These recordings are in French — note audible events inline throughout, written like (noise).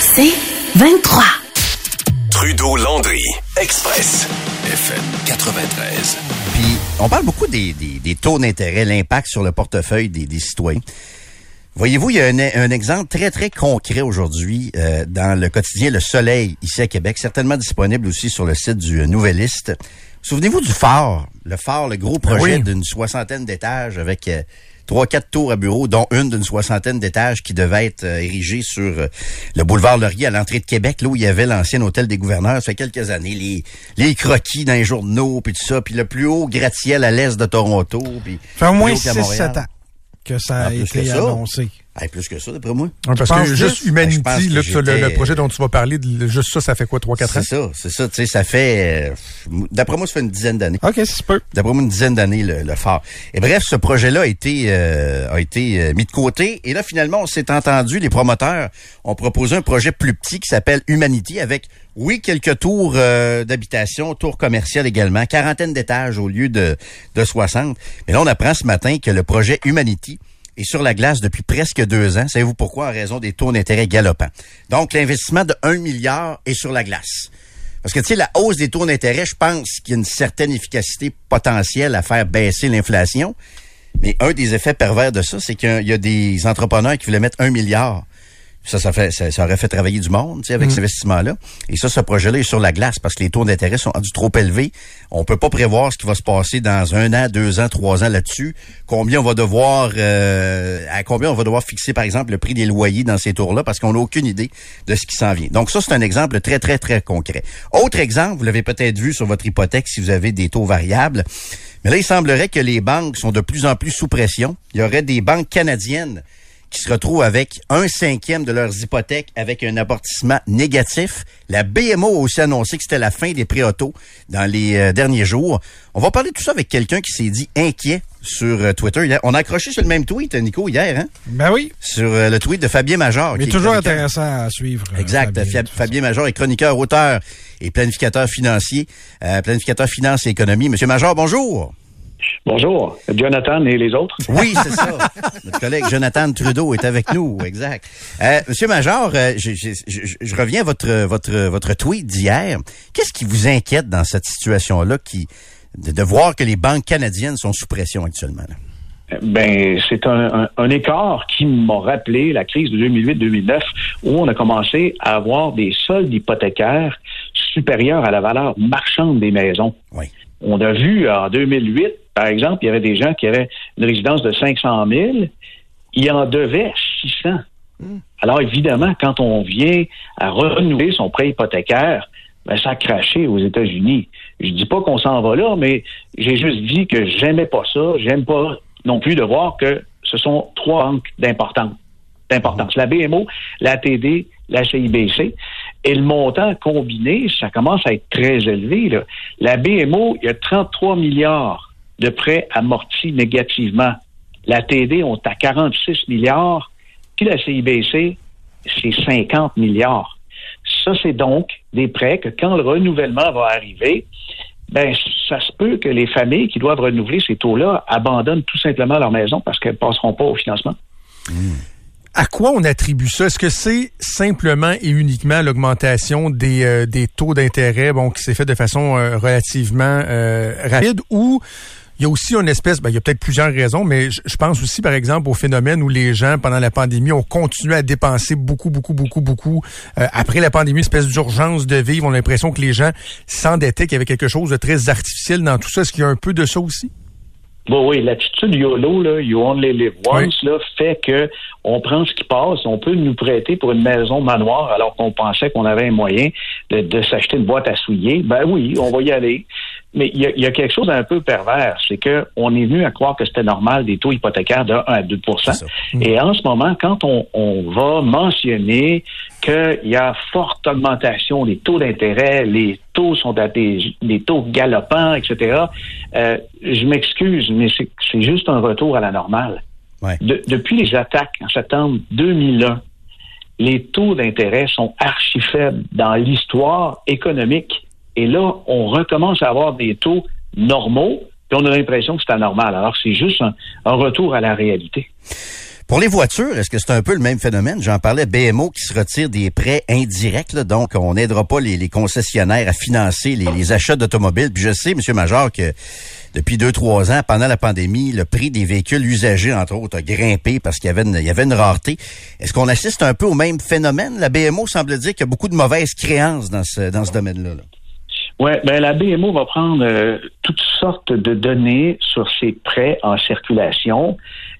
C'est 23. Trudeau-Landry, Express, FM 93. Puis, on parle beaucoup des, des- des taux d'intérêt, l'impact sur le portefeuille des, des citoyens. Voyez-vous, il y a un, un exemple très, très concret aujourd'hui euh, dans le quotidien Le Soleil, ici à Québec, certainement disponible aussi sur le site du euh, Nouvelliste. Souvenez-vous du phare, le phare, le gros projet oui. d'une soixantaine d'étages avec euh, trois, quatre tours à bureau, dont une d'une soixantaine d'étages qui devait être euh, érigée sur euh, le boulevard Laurier à l'entrée de Québec, là où il y avait l'ancien hôtel des gouverneurs. Ça fait quelques années, les, les croquis dans les journaux, puis tout ça, puis le plus haut gratte-ciel à l'est de Toronto. Puis fait au moins plus haut qu'à 6-7 Montréal. ans que ça a été ça. annoncé. Hey, plus que ça, d'après moi. Parce pense que juste Ben, Humanity, que là, le, projet dont tu vas parler, juste ça, ça fait quoi, 3-4 C'est ans? ça, c'est ça. Tu sais, ça fait... euh, D'après moi, ça fait une dizaine d'années. OK, c'est peu. D'après moi, une dizaine d'années, le, le phare. Et bref, ce projet-là a été, euh, a été euh, mis de côté. Et là, finalement, on s'est entendu, les promoteurs ont proposé un projet plus petit qui s'appelle Humanity avec, oui, quelques tours euh, d'habitation, tours commerciales également, quarantaine d'étages au lieu de, de 60. Mais là, on apprend ce matin que le projet Humanity est sur la glace depuis presque deux ans. Savez-vous pourquoi? En raison des taux d'intérêt galopants. Donc, l'investissement de 1 milliard est sur la glace. Parce que, tu sais, la hausse des taux d'intérêt, je pense qu'il y a une certaine efficacité potentielle à faire baisser l'inflation. Mais un des effets pervers de ça, c'est qu'il y a des entrepreneurs qui voulaient mettre un milliard. Ça, ça, fait, ça, ça aurait fait travailler du monde, tu sais, avec cet investissement-là. Et ça, ce projet-là est sur la glace parce que les taux d'intérêt sont rendus trop élevés. On peut pas prévoir ce qui va se passer dans un an, deux ans, trois ans là-dessus. Combien on va devoir, euh, à combien on va devoir fixer, par exemple, le prix des loyers dans ces tours-là parce qu'on n'a aucune idée de ce qui s'en vient. Donc ça, c'est un exemple très, très, très concret. Autre exemple, vous l'avez peut-être vu sur votre hypothèque si vous avez des taux variables. Mais là, il semblerait que les banques sont de plus en plus sous pression. Il y aurait des banques canadiennes qui se retrouvent avec un cinquième de leurs hypothèques avec un amortissement négatif. La BMO a aussi annoncé que c'était la fin des prêts auto dans les euh, derniers jours. On va parler de tout ça avec quelqu'un qui s'est dit inquiet sur euh, Twitter. hier. On a accroché sur le même tweet, Nico, hier, hein? Ben oui. sur euh, le tweet de Fabien Major. Mais qui toujours intéressant à suivre. Exact. Fabien, Fabien, Major est chroniqueur, auteur et planificateur financier, planificateur finance et économie. Monsieur Major, bonjour. Bonjour, Jonathan et les autres. Oui, c'est ça. Notre collègue Jonathan Trudeau est avec nous, exact. Euh, Monsieur Major, euh, je, je- je- je reviens à votre votre votre tweet d'hier. Qu'est-ce qui vous inquiète dans cette situation-là, qui de, de voir que les banques canadiennes sont sous pression actuellement? là? Ben, c'est un, un- un écart qui m'a rappelé la crise de 2008-2009 où on a commencé à avoir des soldes hypothécaires supérieurs à la valeur marchande des maisons. Oui. On a vu en 2008, par exemple, il y avait des gens qui avaient une résidence de 500 000, ils en devaient 600. Alors évidemment, quand on vient à renouveler son prêt hypothécaire, ben, ça a craché aux États-Unis. Je dis pas qu'on s'en va là, mais j'ai juste dit que j'aimais pas ça. J'aime pas non plus de voir que ce sont trois banques d'importance. d'importance. La BMO, la TD, la CIBC. Et le montant combiné, ça commence à être très élevé. La BMO, il y a 33 milliards de prêts amortis négativement. La TD, on est à 46 milliards. Puis la CIBC, c'est 50 milliards. Ça, c'est donc des prêts que quand le renouvellement va arriver, ben, ça se peut que les familles qui doivent renouveler ces taux-là abandonnent tout simplement leur maison parce qu'elles ne passeront pas au financement. À quoi on attribue ça? Est-ce que c'est simplement et uniquement l'augmentation des, euh, des taux d'intérêt bon, qui s'est fait de façon euh, relativement euh, rapide ou il y a aussi une espèce, ben, il y a peut-être plusieurs raisons, mais je pense aussi, par exemple, au phénomène où les gens, pendant la pandémie, ont continué à dépenser beaucoup, beaucoup, beaucoup, beaucoup. Euh, après la pandémie, une espèce d'urgence de vivre. On a l'impression que les gens s'endettaient, qu'il y avait quelque chose de très artificiel dans tout ça. Est-ce qu'il y a un peu de ça aussi? Bon, oui, l'attitude YOLO, là, you only live once, là, fait que on prend ce qui passe, on peut nous prêter pour une maison manoir alors qu'on pensait qu'on avait un moyen de, de s'acheter une boîte à souiller. Ben oui, on va y aller. Mais il y, a, il y a quelque chose d'un peu pervers, c'est que on est venu à croire que c'était normal des taux hypothécaires de 1 à 2% Et en ce moment, quand on, on va mentionner qu'il y a forte augmentation des taux d'intérêt, les taux sont à des, des taux galopants, etc., euh, je m'excuse, mais c'est juste un retour à la normale. Ouais. De- depuis les attaques en septembre 2001, les taux d'intérêt sont archi faibles dans l'histoire économique. Et là, on recommence à avoir des taux normaux, puis on a l'impression que c'est anormal. Alors, c'est juste un, un retour à la réalité. Pour les voitures, est-ce que c'est un peu le même phénomène? J'en parlais, BMO qui se retire des prêts indirects, là, donc on n'aidera pas les, concessionnaires à financer les, achats d'automobiles. Puis je sais, M. Major, que depuis deux, trois ans, pendant la pandémie, le prix des véhicules usagés, entre autres, a grimpé parce qu'il y avait une, il y avait une rareté. Est-ce qu'on assiste un peu au même phénomène? La BMO semble dire qu'il y a beaucoup de mauvaises créances dans ce, dans ce domaine-là. là. Oui, ben la BMO va prendre euh, toutes sortes de données sur ses prêts en circulation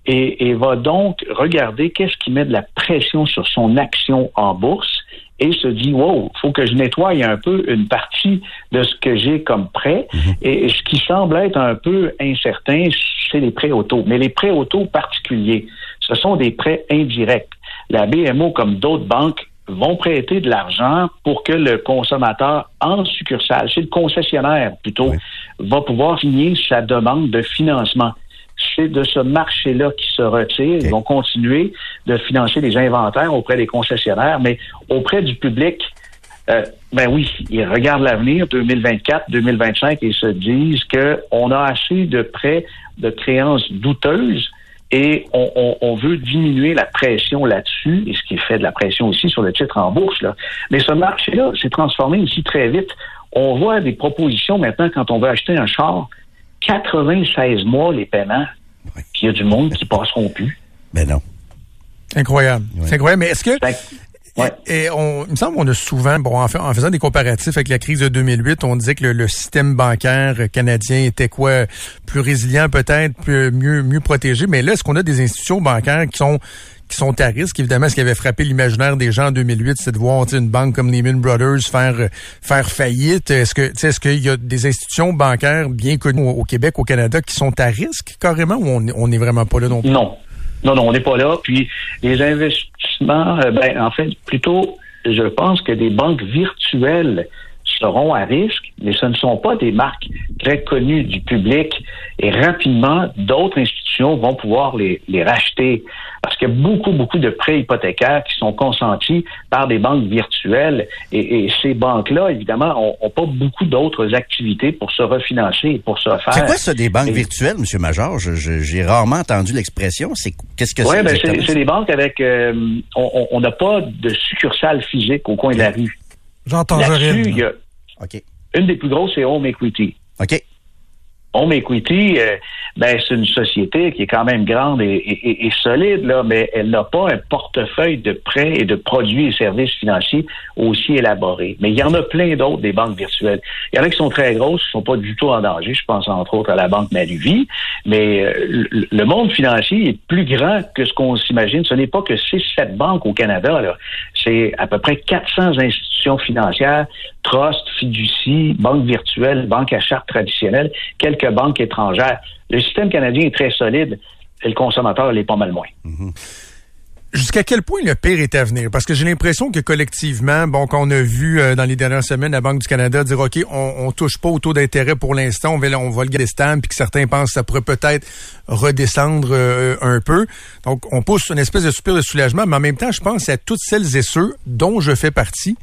et, et va donc regarder qu'est-ce qui met de la pression sur son action en bourse et se dit wow, faut que je nettoie un peu une partie de ce que j'ai comme prêt et ce qui semble être un peu incertain, c'est les prêts auto. Mais les prêts auto particuliers, ce sont des prêts indirects. La BMO, comme d'autres banques, vont prêter de l'argent pour que le consommateur en succursale, c'est le concessionnaire plutôt, va pouvoir signer sa demande de financement. C'est de ce marché-là qui se retire. Ils vont continuer de financer les inventaires auprès des concessionnaires, mais auprès du public, euh, ben oui, ils regardent l'avenir 2024, 2025 et se disent que on a assez de prêts de créances douteuses et on, on- on veut diminuer la pression là-dessus, et ce qui fait de la pression aussi sur le titre en bourse. Là. Mais ce marché-là s'est transformé aussi très vite. On voit des propositions maintenant quand on veut acheter un char, 96 mois les paiements, puis il y a du monde qui passeront plus. Ben non. Incroyable. C'est incroyable. Mais est-ce que Fait que, ouais. Et on, il me semble qu'on a souvent, bon, en, fait- en faisant des comparatifs avec la crise de 2008, on disait que le, le système bancaire canadien était quoi, plus résilient peut-être, plus- mieux, mieux protégé. Mais là, est-ce qu'on a des institutions bancaires qui sont qui sont à risque. Évidemment, ce qui avait frappé l'imaginaire des gens en 2008, c'est de voir une banque comme Lehman Brothers faire euh, faire faillite? Est-ce que est-ce qu'il y a des institutions bancaires bien connues au, Québec, au Canada, qui sont à risque carrément ou on on n'est vraiment pas là non plus? Non. Non, non, on n'est pas là. Puis les investissements, euh, ben, en fait, plutôt, je pense que des banques virtuelles seront à risque, mais ce ne sont pas des marques très connues du public. Et rapidement, d'autres institutions vont pouvoir les, les racheter. Parce qu'il y a beaucoup, beaucoup de prêts hypothécaires qui sont consentis par des banques virtuelles. Et, et ces banques-là, évidemment, n'ont pas beaucoup d'autres activités pour se refinancer et pour se faire. C'est quoi ça, des banques Et- virtuelles, M. Major? J'ai rarement entendu l'expression. C'est Qu'est-ce que Oui, c'est ben c'est des banques avec. euh, on n'a pas de succursale physique au coin de la rue. Tangerine. il y a une des plus grosses, c'est Home Equity. OK. Home Equity, euh, ben, c'est une société qui est quand même grande et, et- et- et solide, là, mais elle n'a pas un portefeuille de prêts et de produits et services financiers aussi élaboré. Mais il y en a plein d'autres des banques virtuelles. Il y en a qui sont très grosses, qui sont pas du tout en danger. Je pense entre autres à la Banque Maluvie. Mais euh, le, le monde financier est plus grand que ce qu'on s'imagine. Ce n'est pas que 6-7 banques au Canada. là. C'est à peu près 400 institutions financières, trusts, fiducies, banques virtuelles, banques à charte traditionnelles, quelques banques étrangères. Le système canadien est très solide et le consommateur l'est pas mal moins. Jusqu'à quel point le pire est à venir? Parce que j'ai l'impression que collectivement, bon, qu'on a vu euh, dans les dernières semaines la Banque du Canada dire OK, on, on touche pas au taux d'intérêt pour l'instant, on va, on va le garder stable, puis que certains pensent que ça pourrait peut-être redescendre euh, un peu. Donc, on pousse une espèce de soupir de soulagement, mais en même temps, je pense à toutes celles et ceux dont je fais partie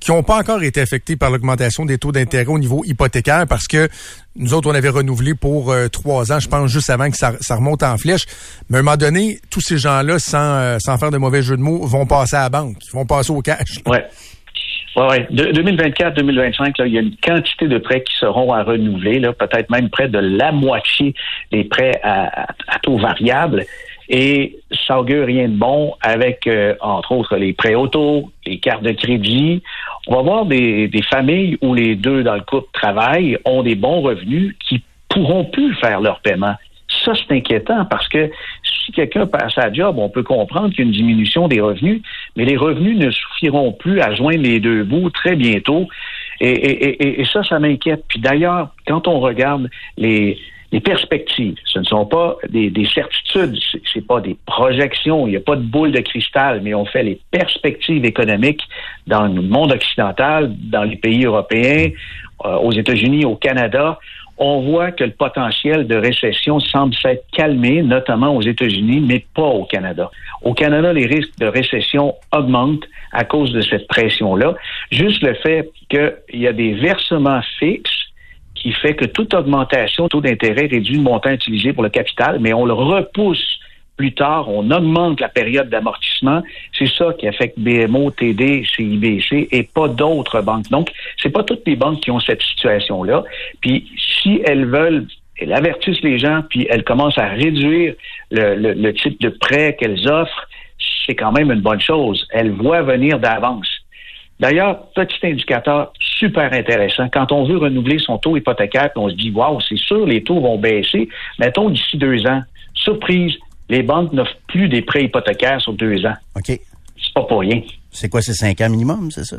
qui n'ont pas encore été affectés par l'augmentation des taux d'intérêt au niveau hypothécaire parce que nous autres, on avait renouvelé pour euh, trois ans, je pense, juste avant que ça, remonte en flèche. Mais à un moment donné, tous ces gens-là, sans, euh, sans faire de mauvais jeu de mots, vont passer à la banque, vont passer au cash. Ouais. Ouais, ouais. De- 2024-2025, là, il y a une quantité de prêts qui seront à renouveler, peut-être même près de la moitié des prêts à, à- à taux variable. Et ça augure rien de bon avec, euh, entre autres, les prêts auto, les cartes de crédit. On va voir des, des familles où les deux dans le couple travaillent, ont des bons revenus, qui pourront plus faire leur paiement. Ça, c'est inquiétant parce que si quelqu'un passe à job, on peut comprendre qu'il y a une diminution des revenus, mais les revenus ne suffiront plus à joindre les deux bouts très bientôt. Et, et- et- et ça, ça m'inquiète. Puis d'ailleurs, quand on regarde les, les perspectives, ce ne sont pas des, des certitudes, c'est- c'est pas des projections, il n'y a pas de boule de cristal, mais on fait les perspectives économiques dans le monde occidental, dans les pays européens, euh, aux États-Unis, au Canada. On voit que le potentiel de récession semble s'être calmé, notamment aux États-Unis, mais pas au Canada. Au Canada, les risques de récession augmentent à cause de cette pression-là. Juste le fait qu'il y a des versements fixes qui fait que toute augmentation, taux d'intérêt réduit le montant utilisé pour le capital, mais on le repousse plus tard, on augmente la période d'amortissement. C'est ça qui affecte BMO, TD, CIBC et pas d'autres banques. Donc, c'est pas toutes les banques qui ont cette situation-là. Puis, si elles veulent elles avertissent les gens, puis elles commencent à réduire le, le- le type de prêt qu'elles offrent, c'est quand même une bonne chose. Elles voient venir d'avance. D'ailleurs, petit indicateur super intéressant. Quand on veut renouveler son taux hypothécaire, on se dit, waouh, c'est sûr, les taux vont baisser. Mettons d'ici deux ans. Surprise, les banques n'offrent plus des prêts hypothécaires sur deux ans. OK. C'est pas pour rien. C'est quoi, c'est cinq ans minimum, c'est ça?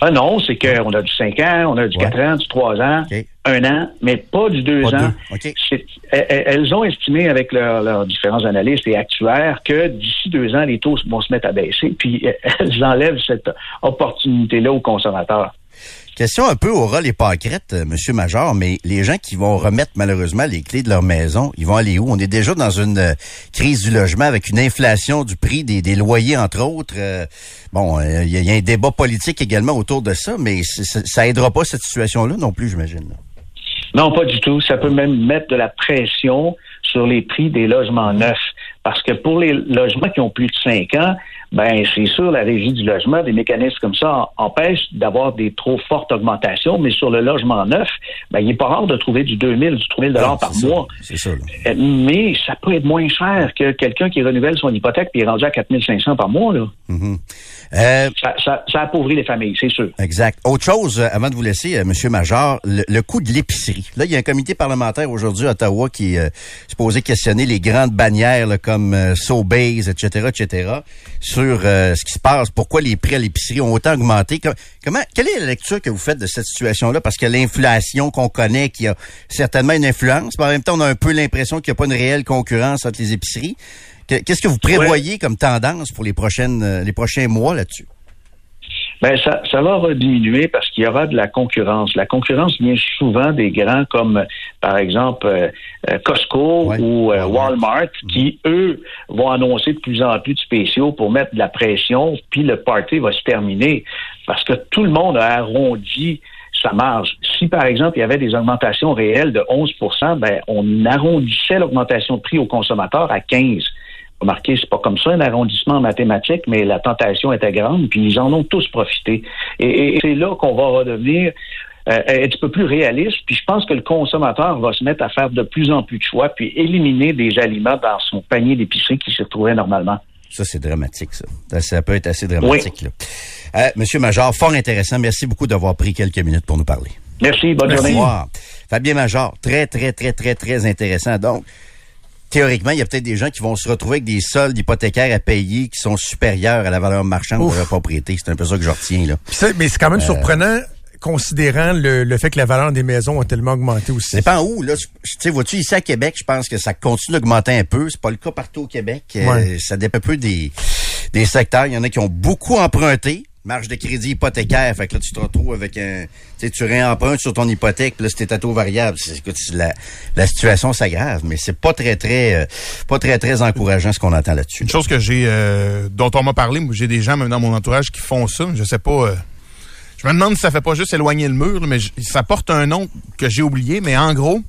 Ah non, c'est qu'on a du 5 ans, on a du Ouais. 4 ans, du 3 ans, OK. un an, mais pas du 2 Pas ans. deux. C'est- elles ont estimé avec leurs leurs différents analystes et actuaires que d'ici deux ans, les taux vont se mettre à baisser, puis (laughs) elles enlèvent cette opportunité-là aux consommateurs. Question un peu au ras les pâquerettes, euh, Monsieur Major, mais les gens qui vont remettre malheureusement les clés de leur maison, ils vont aller où? On est déjà dans une euh, crise du logement avec une inflation du prix des, loyers, entre autres. Euh, bon, il y, a- un débat politique également autour de ça, mais ça aidera pas cette situation-là non plus, j'imagine. Non, pas du tout. Ça peut même mettre de la pression sur les prix des logements neufs. Parce que pour les logements qui ont plus de 5 ans, ben c'est sûr, la régie du logement, des mécanismes comme ça empêchent d'avoir des trop fortes augmentations, mais sur le logement neuf, ben, il n'est pas rare de trouver du 2000, du 3000 dollars Non, par ça. mois. C'est ça. là. Euh, Mais ça peut être moins cher que quelqu'un qui renouvelle son hypothèque puis est rendu à 4500 par mois. Là. Mhm. Euh, Ça, ça, ça appauvrit les familles, c'est sûr. Exact. Autre chose, euh, avant de vous laisser, euh, Monsieur Major, le, le coût de l'épicerie. Là, il y a un comité parlementaire aujourd'hui à Ottawa qui est supposé questionner les grandes bannières là, comme euh, Sobeys, etc., etc., sur euh, ce qui se passe, pourquoi les prix à l'épicerie ont autant augmenté. Com- comment, quelle est la lecture que vous faites de cette situation-là? Parce que l'inflation qu'on connaît, qui a certainement une influence, mais en même temps, on a un peu l'impression qu'il n'y a pas une réelle concurrence entre les épiceries. Que- Qu'est-ce que vous prévoyez comme tendance pour les prochaines, euh, les prochains mois là-dessus? Ben ça, ça va rediminuer parce qu'il y aura de la concurrence. La concurrence vient souvent des grands comme, par exemple, euh, euh, Costco Ouais. ou euh, Walmart. Walmart, qui, eux, vont annoncer de plus en plus de spéciaux pour mettre de la pression, puis le party va se terminer parce que tout le monde a arrondi sa marge. Si, par exemple, il y avait des augmentations réelles de 11% ben, on arrondissait l'augmentation de prix aux consommateurs à 15 Remarquez, c'est pas comme ça un arrondissement en mathématiques, mais la tentation était grande, puis ils en ont tous profité. Et, et c'est là qu'on va redevenir euh, un petit peu plus réaliste, puis je pense que le consommateur va se mettre à faire de plus en plus de choix, puis éliminer des aliments dans son panier d'épicerie qui se retrouvait normalement. Ça, c'est dramatique, ça. Ça, peut être assez dramatique, là. Euh, Monsieur Major, fort intéressant. Merci beaucoup d'avoir pris quelques minutes pour nous parler. Merci, bonne journée. revoir. Fabien Major, très, très, très, très, très intéressant. Donc, théoriquement, il y a peut-être des gens qui vont se retrouver avec des soldes hypothécaires à payer qui sont supérieurs à la valeur marchande Ouf. de leur propriété. C'est un peu ça que je retiens, là. Mais c'est quand Euh. même surprenant, considérant le, le fait que la valeur des maisons a tellement augmenté aussi. Ça dépend où, là. Tu sais, vois-tu, ici à Québec, je pense que ça continue d'augmenter un peu. C'est pas le cas partout au Québec. Euh, ça dépend un peu des, des secteurs. Il y en a qui ont beaucoup emprunté. Marge de crédit hypothécaire. Fait que là, tu te retrouves avec un, tu sais, tu réempruntes sur ton hypothèque, puis là, c'était à taux variable. C'est- Écoute, la, la situation s'aggrave, mais c'est pas très, très, euh, pas très, très encourageant ce qu'on entend là-dessus. Une chose que j'ai, euh, dont on m'a parlé, j'ai des gens même dans mon entourage qui font ça. Je sais pas. euh, je me demande si ça fait pas juste éloigner le mur, mais ça porte un nom que j'ai oublié. Mais en gros,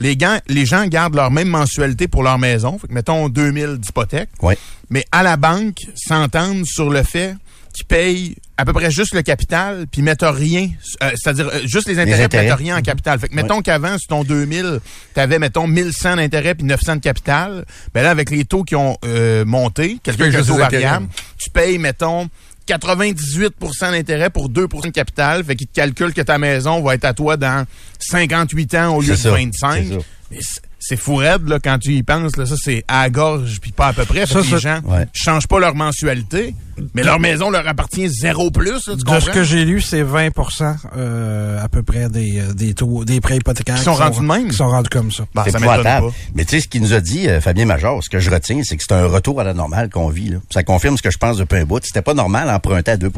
les, gants, les gens gardent leur même mensualité pour leur maison. Fait que, mettons 2000 d'hypothèque. Ouais. Mais à la banque, s'entendent sur le fait qu'ils payent à peu près juste le capital, puis mettent rien, euh, c'est-à-dire euh, juste les intérêts, puis mettent rien en capital. Fait que mettons qu'avant, sur ton 2000, t'avais, mettons, 1100 d'intérêt puis 900 de capital. Ben là, avec les taux qui ont euh, monté, qui a juste taux les intérêts. variable, tu payes, mettons, 98% d'intérêt pour 2% de capital. Fait qu'il te calcule que ta maison va être à toi dans 58 ans au lieu de C'est ça, 25. c'est ça. Mais c'est fou raide, là, quand tu y penses, là, ça, c'est à la gorge, puis pas à peu près. Fait Ça, que les gens Ouais. changent pas leur mensualité, mais leur maison leur appartient zéro plus, là, tu De ce que j'ai lu, c'est 20% euh, à peu près des, euh, des taux, des prêts hypothécaires Qui sont rendus de même? Qui sont rendus comme ça. C'est ça pas. Mais tu sais, ce qu'il nous a dit, euh, Fabien Major, ce que je retiens, c'est que c'est un retour à la normale qu'on vit. Là. Ça confirme ce que je pense depuis un bout. C'était pas normal d'emprunter à 2%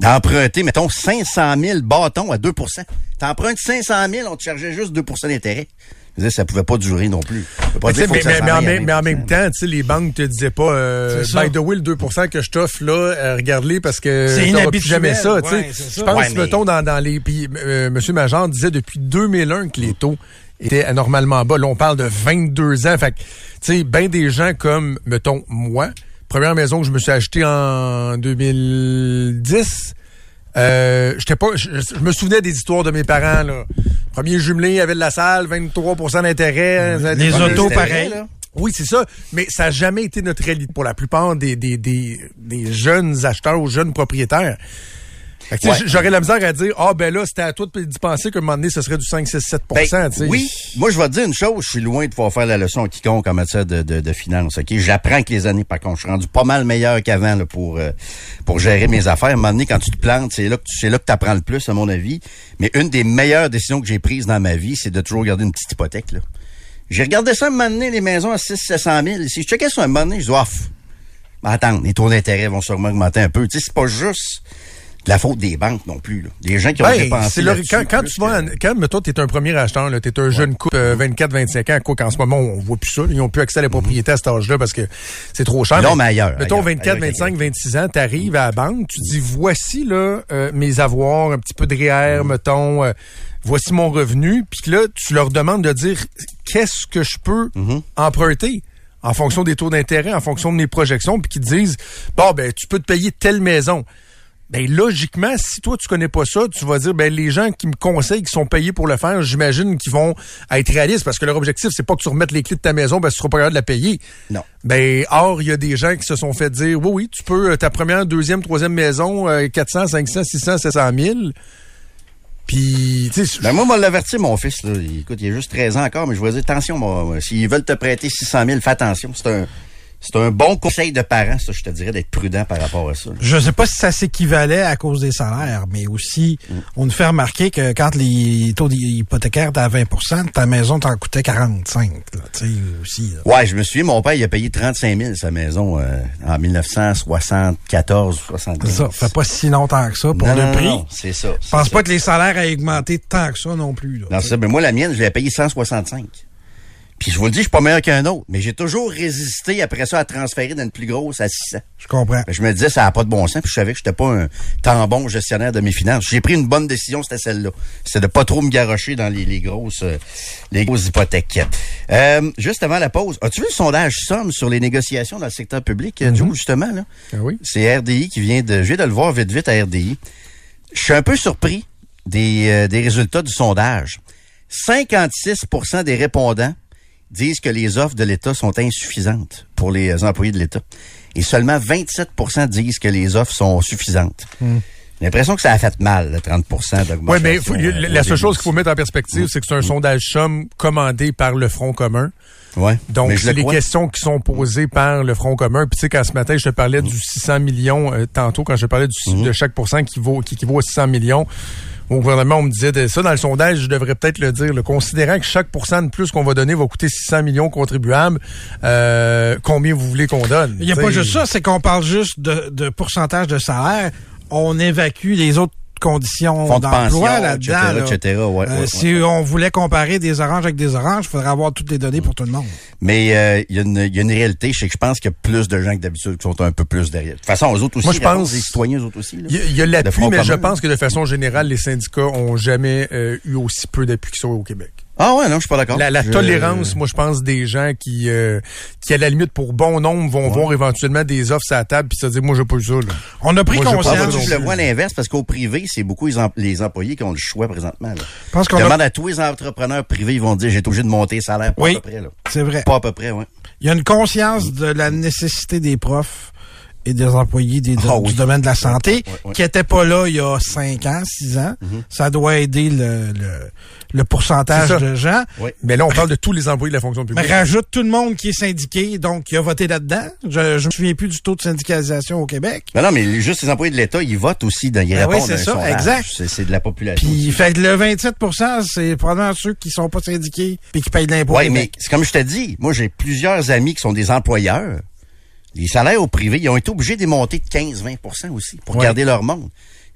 D'emprunter, mettons, 500 000 bâtons à 2% T'empruntes 500 000, on te chargeait juste 2% d'intérêt. Je veux dire, ça pouvait pas durer non plus. Pas Mais, en même, mais en 20%. même temps, tu sais, les banques te disaient pas, euh, by the way, le 2% que je t'offre là, euh, regarde-les parce que C'est t'auras plus inhabituel. jamais ça. Ouais, je pense, Ouais, mais- mettons, dans, dans les... Puis, euh, M. Major disait depuis 2001 que les taux étaient anormalement bas. Là, on parle de 22 ans. Fait que, tu sais, bien des gens comme, mettons, moi, première maison que je me suis achetée en 2010... Euh, j'étais pas, je, je me souvenais des histoires de mes parents, là. Premier jumelé avait de la salle, 23% d'intérêt. Les Des- autos, pareil. oui, c'est ça. Mais ça n'a jamais été notre réalité pour la plupart des, des, des, des jeunes acheteurs ou jeunes propriétaires. Ouais. J'aurais la misère à dire, ah ben là, c'était à toi de penser qu'à un moment donné, ce serait du 5, 6, 7 Ben, oui, moi je vais te dire une chose, je suis loin de pouvoir faire la leçon à quiconque en matière de, de, de finances. J'apprends avec les années. Par contre, je suis rendu pas mal meilleur qu'avant là, pour euh, pour gérer mes affaires. À un moment donné, quand tu te plantes, c'est là que tu là que apprends le plus, à mon avis. Mais une des meilleures décisions que j'ai prises dans ma vie, c'est de toujours garder une petite hypothèque. Là. J'ai regardé ça un moment donné, les maisons à 6 700 000. Si je checkais ça un moment donné, je dis off. Attends, les taux d'intérêt vont sûrement augmenter un peu. Tu sais, c'est pas juste de la faute des banques non plus. Là. Des gens qui ont Ben, dépensé quand, quand tu vas, que- quand, mettons, t'es un premier acheteur, là, t'es un jeune couple, euh, 24, 25 ans, quoi qu'en ce moment, on voit plus ça, là, ils ont plus accès à la propriété à cet âge-là parce que c'est trop cher. Non, mais ailleurs, Mettons, ailleurs, 24, ailleurs, 25, ailleurs. 26 ans, t'arrives à la banque, tu dis, voici, là, euh, mes avoirs, un petit peu de REER, mettons, euh, voici mon revenu, puis là, tu leur demandes de dire, qu'est-ce que je peux emprunter? En fonction des taux d'intérêt, en fonction de mes projections, puis qu'ils te disent, bon, ben, tu peux te payer telle maison. Ben logiquement, si toi tu connais pas ça, tu vas dire ben les gens qui me conseillent, qui sont payés pour le faire, j'imagine qu'ils vont être réalistes parce que leur objectif c'est pas que tu remettes les clés de ta maison parce que tu seras pas capable de la payer. Non. Ben or il y a des gens qui se sont fait dire oui oui tu peux euh, ta première, deuxième, troisième maison euh, 400, 500, 600, 700 000. Puis tu sais Ben moi, moi, l'avertir, mon fils. Là. Écoute, il a juste 13 ans encore, mais je vais dire, attention, moi, moi, s'ils veulent te prêter 600 000, fais attention. C'est un, c'est un bon conseil de parents, ça, je te dirais, d'être prudent par rapport à ça. là. Je sais pas si ça s'équivalait à cause des salaires, mais aussi, Mm. on nous fait remarquer que quand les taux hypothécaires étaient à 20% ta maison t'en coûtait 45, là, tu sais, aussi. là. Ouais, je me souviens, mon père, il a payé 35 000 sa maison euh, en 1974 75. C'est ça, fait pas si longtemps que ça pour Non, le non, prix. c'est ça. Je pense pas que les salaires aient augmenté tant que ça non plus. là. Non, ça. Mais moi, la mienne, je l'ai payé 165. Puis je vous le dis, je suis pas meilleur qu'un autre, mais j'ai toujours résisté après ça à transférer d'une plus grosse à 600. Je comprends. Ben, je me disais, ça n'a pas de bon sens, puis je savais que j'étais pas un tant bon gestionnaire de mes finances. J'ai pris une bonne décision, c'était celle-là. C'était de pas trop me garrocher dans les, les grosses euh, les grosses hypothèques. Euh, juste avant la pause, as-tu vu le sondage Somme sur les négociations dans le secteur public, mm Joe, justement, là? Ah oui. C'est RDI qui vient de. Je viens de le voir vite vite à RDI. Je suis un peu surpris des, euh, des résultats du sondage. 56% des répondants disent que les offres de l'État sont insuffisantes pour les employés de l'État. Et seulement 27% disent que les offres sont suffisantes. J'ai l'impression que ça a fait mal, le 30% d'augmentation. Oui, mais faut- euh, la seule chose qu'il faut mettre en perspective, c'est que c'est un sondage somme commandé par le Front commun. Ouais. Donc, c'est le les crois. questions qui sont posées par le Front commun. Puis, tu sais, quand ce matin, je te parlais du 600 millions, euh, tantôt, quand je parlais du, de chaque pourcent qui, vaut, qui équivaut à 600 millions, au gouvernement, on me disait de ça dans le sondage, je devrais peut-être le dire, le considérant que chaque pourcent de plus qu'on va donner va coûter 600 millions contribuables, euh, combien vous voulez qu'on donne? Il n'y a T'sais, pas juste ça, c'est qu'on parle juste de, de pourcentage de salaire. On évacue les autres conditions d'emploi là-dedans. etc., là. etc., ouais, Euh, ouais, si ouais. on voulait comparer des oranges avec des oranges, il faudrait avoir toutes les données pour tout le monde. Mais euh, il y, a une- il y a une réalité, c'est que je pense qu'il y a plus de gens que d'habitude qui sont un peu plus derrière. De toute façon, eux autres aussi, Moi, je pense- des citoyens, eux autres aussi. Il y a, l'appui, mais je pense que de façon générale, les syndicats ont jamais euh, eu aussi peu d'appui que ça au Québec. Ah ouais, non, je suis pas d'accord. La, la Je- tolérance, moi, je pense des gens qui, euh, qui à la limite, pour bon nombre, vont voir éventuellement des offres sur la table puis se dire, moi, j'ai pas eu ça. Là. On a pris Moi, conscience. je le vois à l'inverse parce qu'au privé, c'est beaucoup les, em- les employés qui ont le choix présentement. Là. Je pense Je qu'on a- demande à tous les entrepreneurs privés, ils vont dire j'ai été obligé de monter le salaire pas Oui. à peu près. C'est vrai. Pas à peu près, ouais. Il y a une conscience de la nécessité des profs et des employés des- Ah du oui. domaine de la santé qui n'étaient pas là il y a 5 ans, 6 ans. Mhm. Ça doit aider le, le, le pourcentage C'est de gens. Mais là, on parle de tous les employés de la fonction Mais publique. (laughs) rajoute tout le monde qui est syndiqué, donc qui a voté là-dedans. Je, je me souviens plus du taux de syndicalisation au Québec. Ben non, mais juste les employés de l'État, ils votent aussi, dans, ils Ben oui, répondent c'est à un ça, sondage. exact. C'est, c'est de la population. Puis fait que le 27 c'est probablement ceux qui sont pas syndiqués puis qui payent de l'impôt. Oui, mais c'est comme je te dis, moi j'ai plusieurs amis qui sont des employeurs. Les salaires au privé, ils ont été obligés de monter de 15-20% aussi pour Ouais. garder leur monde.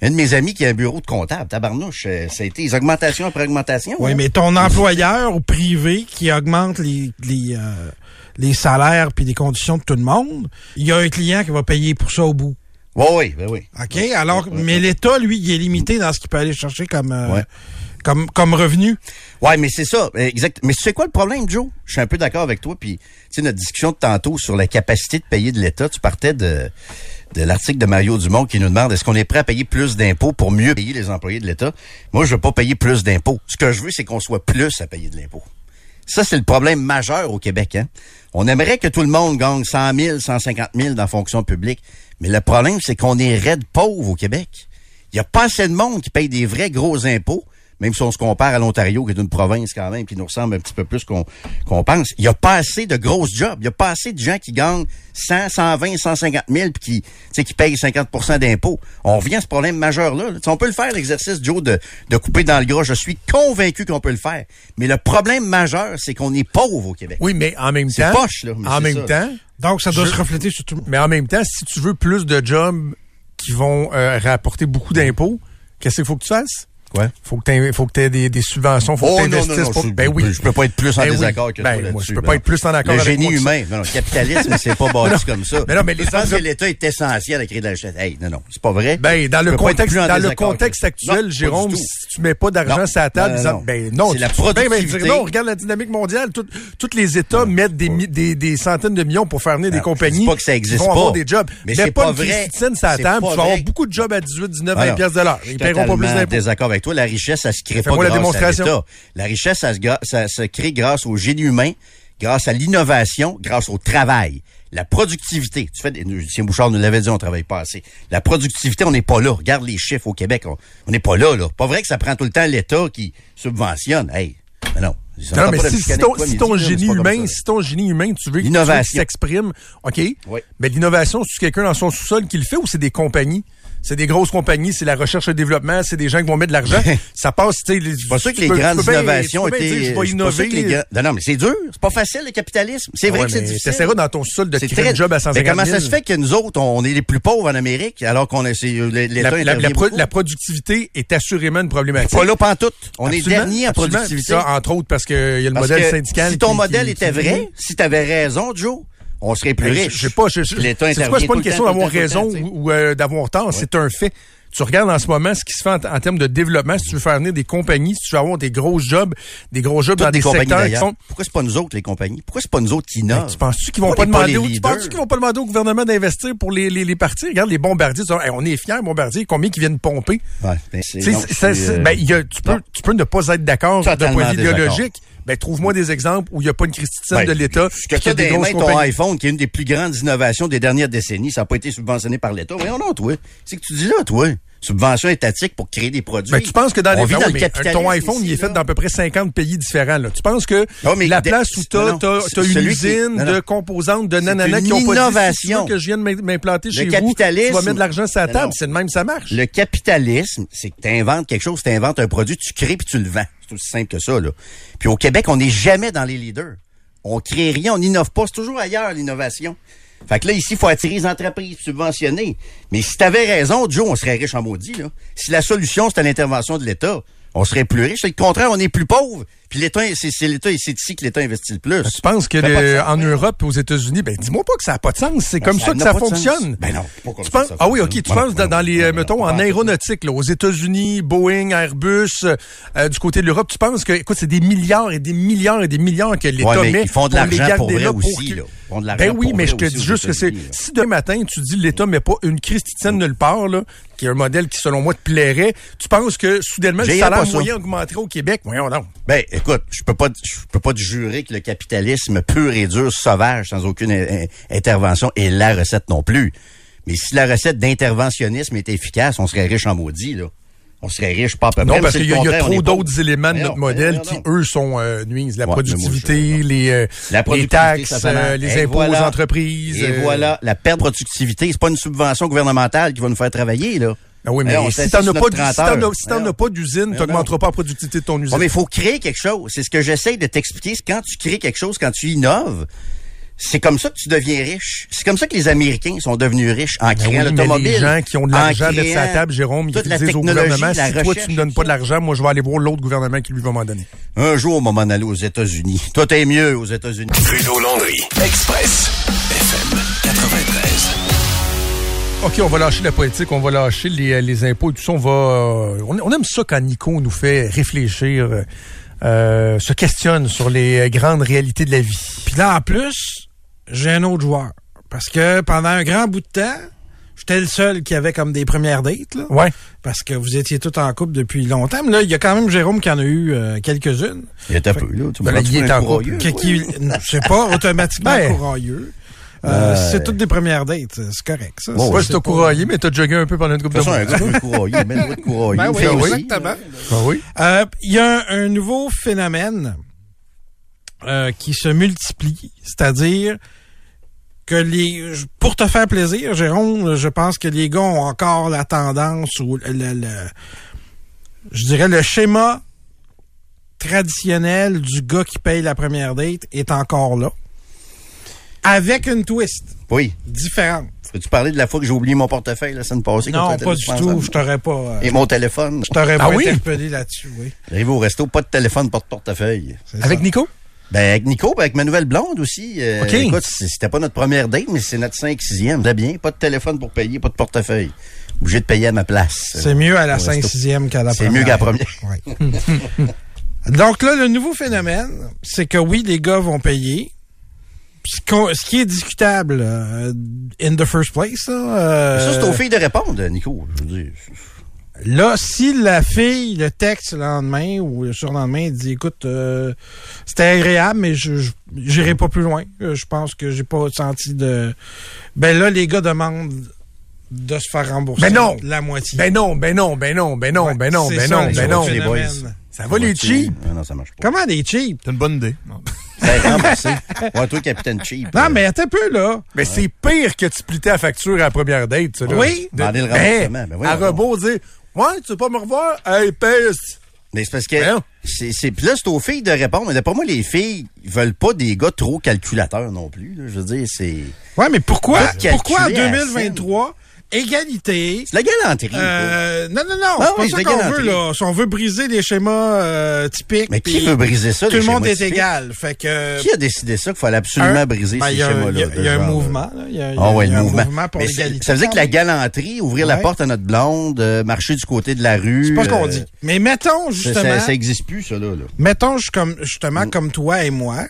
Un de mes amis qui a un bureau de comptable, tabarnouche, euh, ça a été des augmentations après augmentations. Oui, hein. mais ton employeur au privé qui augmente les, les, euh, les salaires puis les conditions de tout le monde, il y a un client qui va payer pour ça au bout. Oui, oui, ben oui. OK? Alors, mais l'État, lui, il est limité dans ce qu'il peut aller chercher comme, euh, Ouais. Comme, revenu. Ouais, mais c'est ça, exact. Mais sais quoi le problème, Joe? Je suis un peu d'accord avec toi. Puis, tu sais, notre discussion de tantôt sur la capacité de payer de l'État, tu partais de, de l'article de Mario Dumont qui nous demande est-ce qu'on est prêt à payer plus d'impôts pour mieux payer les employés de l'État? Moi, je veux pas payer plus d'impôts. Ce que je veux, c'est qu'on soit plus à payer de l'impôt. Ça, c'est le problème majeur au Québec. Hein? On aimerait que tout le monde gagne 100 000, 150 000 dans la fonction publique. Mais le problème, c'est qu'on est raide pauvre au Québec. Il n'y a pas assez de monde qui paye des vrais gros impôts, même si on se compare à l'Ontario, qui est une province quand même, qui nous ressemble un petit peu plus qu'on qu'on pense. Il n'y a pas assez de grosses jobs. Il n'y a pas assez de gens qui gagnent 100, 120, 150 000 puis qui, qui payent 50% d'impôts. On revient à ce problème majeur-là. On peut le faire, l'exercice, Joe, de, de couper dans le gras. Je suis convaincu qu'on peut le faire. Mais le problème majeur, c'est qu'on est pauvre au Québec. Oui, mais en même C'est temps. poche, là, mais en même ça. temps. Donc, ça doit Je- se refléter sur tout. Mais en même temps, si tu veux plus de jobs qui vont euh, rapporter beaucoup d'impôts, qu'est-ce qu'il faut que tu fasses? Ouais. Faut que tu faut que t'aies des, des subventions, faut Oh que tu non, non, pour... je, Ben oui. je peux pas être plus en Ben oui. désaccord que Ben, toi moi, je peux Ben pas être plus en accord Le avec génie moi humain. Non, non, le capitalisme, c'est pas (laughs) bâti comme ça. mais non, mais les je pense que l'État est essentiel à créer de la richesse. Hey, non, non, c'est pas vrai. Ben, dans Je le pas contexte, dans le contexte actuel, pas Jérôme, si tu mets pas d'argent sur la table, Non, disant, ben non, C'est la ben, ben, productivité. non, regarde la dynamique mondiale, tous les États mettent des, centaines de millions pour faire venir des compagnies pas que ça existe vont avoir pas. des jobs. Mais c'est pas pas vrai. Christine sur la C'est table, pas tu vas avoir beaucoup de jobs à 18, 19, Ah 20 non. piastres de l'heure. Ils paieront pas plus d'impôts. Avec toi. La richesse, ça se crée pas la grâce à démonstration. l'État. La richesse, ça se, gra- ça se crée grâce au génie humain, grâce à l'innovation, grâce au travail. La productivité, tu fais, Lucien Bouchard nous l'avait dit, on travaille pas assez. La productivité, on n'est pas là. Regarde les chiffres au Québec, on n'est pas là, là. Pas vrai que ça prend tout le temps l'État qui subventionne. Hey, mais non. Non, mais si, ton, toi si génie humain, si ton génie humain, tu veux que s'exprime, OK? Oui. Mais l'innovation, c'est quelqu'un dans son sous-sol qui le fait ou c'est des compagnies? C'est des grosses compagnies, c'est la recherche et le développement, c'est des gens qui vont mettre de l'argent. ça passe, tu sais. C'est pas sûr que les grandes innovations étaient. Non, non, mais c'est dur. C'est pas facile, le capitalisme. C'est vrai que c'est difficile. T'essaieras dans ton sous-sol de créer un job à 150 Mais 000. comment ça se fait que nous autres, on est les plus pauvres en Amérique, alors qu'on est, la, productivité est assurément une problématique. Pas là pantoute. On est dernier en productivité. Entre autres, parce qu'il y a le modèle syndical. Si ton modèle était vrai, si tu avais raison, Joe, on serait plus riche. Je sais pas, je, je, L'État c'est quoi, c'est intervient pas une question d'avoir raison ou, euh, d'avoir tort, c'est un fait. Tu regardes en ce moment ce qui se fait en, en termes de développement, si tu veux faire venir des compagnies, si tu veux avoir des gros jobs, des gros jobs Toutes dans des secteurs qui sont... Pourquoi c'est pas nous autres, les compagnies? Pourquoi c'est pas nous autres qui innovent? Ben, tu penses-tu qu'ils vont On pas demander au, tu penses-tu qu'ils vont pas demander au gouvernement d'investir pour les, les, les partis? Regarde les bombardiers, tu dis, Hey, on est fiers, bombardiers, combien qui viennent pomper? Ouais, ben, c'est- Tu sais, non, c'est- ça, je suis, c'est- euh, ben, il y a- tu, peux, non. tu peux ne pas être d'accord d'un point de vue idéologique. Ben, trouve-moi des exemples où il n'y a pas une Christine Ben, de l'État. Ce que tu a as des grosses ton iPhone, qui est une des plus grandes innovations des dernières décennies, ça n'a pas été subventionné par l'État. Mais non, toi. C'est que tu dis là, toi. Subvention étatique pour créer des produits. Ben, tu penses que dans On les vit ben dans le mais ton iPhone, ici, il est fait dans à peu près 50 pays différents. Là. Tu penses que Non, mais la de- place où tu as, une qui- usine de composantes de nanana qui ont pas dit innovation. veux que je vienne m'im- m'implanter chez vous, capitalisme- tu vas mettre de l'argent sur la table. C'est de même ça marche. Le capitalisme, c'est que tu inventes quelque chose, tu inventes un produit, tu crées puis tu le vends. C'est aussi simple que ça. Là. Puis au Québec, on n'est jamais dans les leaders. On crée rien, on n'innove pas. C'est toujours ailleurs, l'innovation. Fait que là, ici, il faut attirer les entreprises subventionnées. Mais si tu avais raison, Joe, on serait riche en maudit. Si la solution, c'était l'intervention de l'État, on serait plus riche. C'est contraire, on est plus pauvre. Puis l'État, c'est c'est l'État, c'est ici que l'État investit le plus. Tu penses que en. Europe aux États-unis, ben dis-moi pas que ça n'a pas de sens. C'est Ben, comme ça ça que ça fonctionne. Ben non, Tu penses, ah oui, ok. Tu Ben penses non, dans, dans les, ben non, mettons, en aéronautique, là, aux États-Unis, Boeing, Airbus, euh, du côté de l'Europe, tu penses que, écoute, c'est des milliards et des milliards et des milliards que l'État Ouais, met ils font de l'argent pour vrai aussi, là. Ils font de l'argent Ben oui, mais je te dis juste que c'est, si demain matin, tu dis l'État met pas une Christine nulle part, là, qui est un modèle qui, selon moi, te plairait, tu penses que, soudainement, le salaire moyen augmenterait au Québec? Voyons donc. Ben, écoute, je peux pas, je peux pas te jurer que le capitalisme pur et dur, sauvage, sans aucune in- in- intervention, est la recette non plus. Mais si la recette d'interventionnisme était efficace, on serait riche en maudit, là. On serait riche pas à peu près. Non, parce qu'il y, a- y trop est d'autres éléments de notre modèle qui, eux, sont euh, nuisent. La Ouais, productivité, les, euh, La les taxes, euh, les impôts voilà. aux entreprises. Et euh, voilà, la perte de productivité, c'est pas une subvention gouvernementale qui va nous faire travailler, là. Ah oui, mais on si t'en as pas, notre d- 30 si t'en as, si pas d'usine, Voyons t'augmenteras pas la productivité de ton usine. Bon, mais il faut créer quelque chose. C'est ce que j'essaye de t'expliquer. C'est quand tu crées quelque chose, quand tu innoves, c'est comme ça que tu deviens riche. C'est comme ça que les Américains sont devenus riches en Ben créant oui, l'automobile. les gens qui ont de en l'argent à mettre sur la créant table, Jérôme, toute ils la disent au gouvernement, la si toi tu me donnes pas de l'argent, moi je vais aller voir l'autre gouvernement qui lui va m'en donner. Un jour, on va m'en aller aux États-Unis. Toi, t'es mieux aux États-Unis. Trudeau Landry. Express. FM 93. OK, on va lâcher la politique, on va lâcher les, euh, les impôts et tout ça. On va. euh, on, on aime ça quand Nico nous fait réfléchir, euh, se questionne sur les grandes réalités de la vie. Puis là, en plus, j'ai un autre joueur. Parce que pendant un grand bout de temps, j'étais le seul qui avait comme des premières dates. Là, Ouais. parce que vous étiez tous en couple depuis longtemps. Mais là, il y a quand même Jérôme qui en a eu euh, quelques-unes. Il est un peu, là. Tu Ben là, il est un en qui, je sais pas, (laughs) automatiquement Ben. courageux. Euh, C'est toutes des premières dates. C'est correct, ça. Bon, Je c'est t'as pas- couraillé, mais t'as jogué un peu pendant une couple De mois. un. Ben, le droit de courroyer. Ben oui, Fait aussi. exactement. Ah oui. Euh, Il y a un, un nouveau phénomène euh, qui se multiplie, c'est-à-dire que les pour te faire plaisir, Jérôme, je pense que les gars ont encore la tendance ou le, le- le- je dirais le schéma traditionnel du gars qui paye la première date est encore là. Avec une twist Oui. différente. Peux-tu parler de la fois que j'ai oublié mon portefeuille la semaine passée? Non, tu pas du tout. Je t'aurais pas. euh, Et mon téléphone? je t'aurais Ah pas oui? interpellé là-dessus, oui. J'arrive au resto, pas de téléphone, pas de portefeuille. C'est Avec ça. Nico? Ben, avec Nico, ben, avec ma nouvelle blonde aussi. Euh, OK. Écoute, c'était pas notre première date, mais c'est notre 5 6e. C'était bien. Pas de téléphone pour payer, pas de portefeuille. Obligé de payer à ma place. C'est mieux à la Au resto. 5-6e qu'à la C'est première. mieux qu'à la première. Ouais. (laughs) Donc là, le nouveau phénomène, c'est que oui, les gars vont payer. Ce, qui est discutable euh, in the first place, là, euh, Ça, c'est aux filles de répondre, Nico. Je veux dire. là, si la fille le texte le lendemain ou le surlendemain dit écoute, euh, c'était agréable, mais je j'irai pas plus loin. Euh, Je pense que j'ai pas senti de. Ben là, les gars demandent de se faire rembourser Ben non. la moitié. Ben non, ben non, ben non, ben non, Ouais, ben non, ben ça, non, ben non. les boys. phénomène. Ça va les cheap? Non, ça marche pas. Comment des cheap? C'est une bonne idée. (laughs) Remboursé. Ouais, toi, capitaine cheap. Non, mais attends un peu, là. Mais c'est pire que tu splitais la facture à la première date, ça, là. Oui. De- Demander le Ben, remboursement. Ben à rebours, dire, ouais, tu veux pas me revoir? Hey, pèse. Mais c'est parce que c'est c'est puis là c'est aux filles de répondre. Mais d'après moi, les filles ils veulent pas des gars trop calculateurs non plus. là. Je veux dire, c'est Ouais, mais pourquoi, Pas pourquoi en à la 2023, égalité? c'est la galanterie. Euh, non, non, non, Ah c'est oui, pas ça qu'on veut, là. Si on veut briser les schémas euh, typiques. Mais qui veut briser ça, Tout le monde est typiques? égal. Fait que. Qui a décidé ça qu'il fallait absolument un- briser ben, ces il y a un- schémas-là? Il y a, y un mouvement, là. Il y a, Ah ouais, y a un mouvement. mouvement pour l'égalité. ça veut dire que la galanterie, ouvrir la porte à notre blonde, euh, marcher du côté de la rue. C'est pas ce qu'on euh, dit. Mais mettons, justement. Ça, ça existe plus, ça, là. mettons comme justement comme toi et moi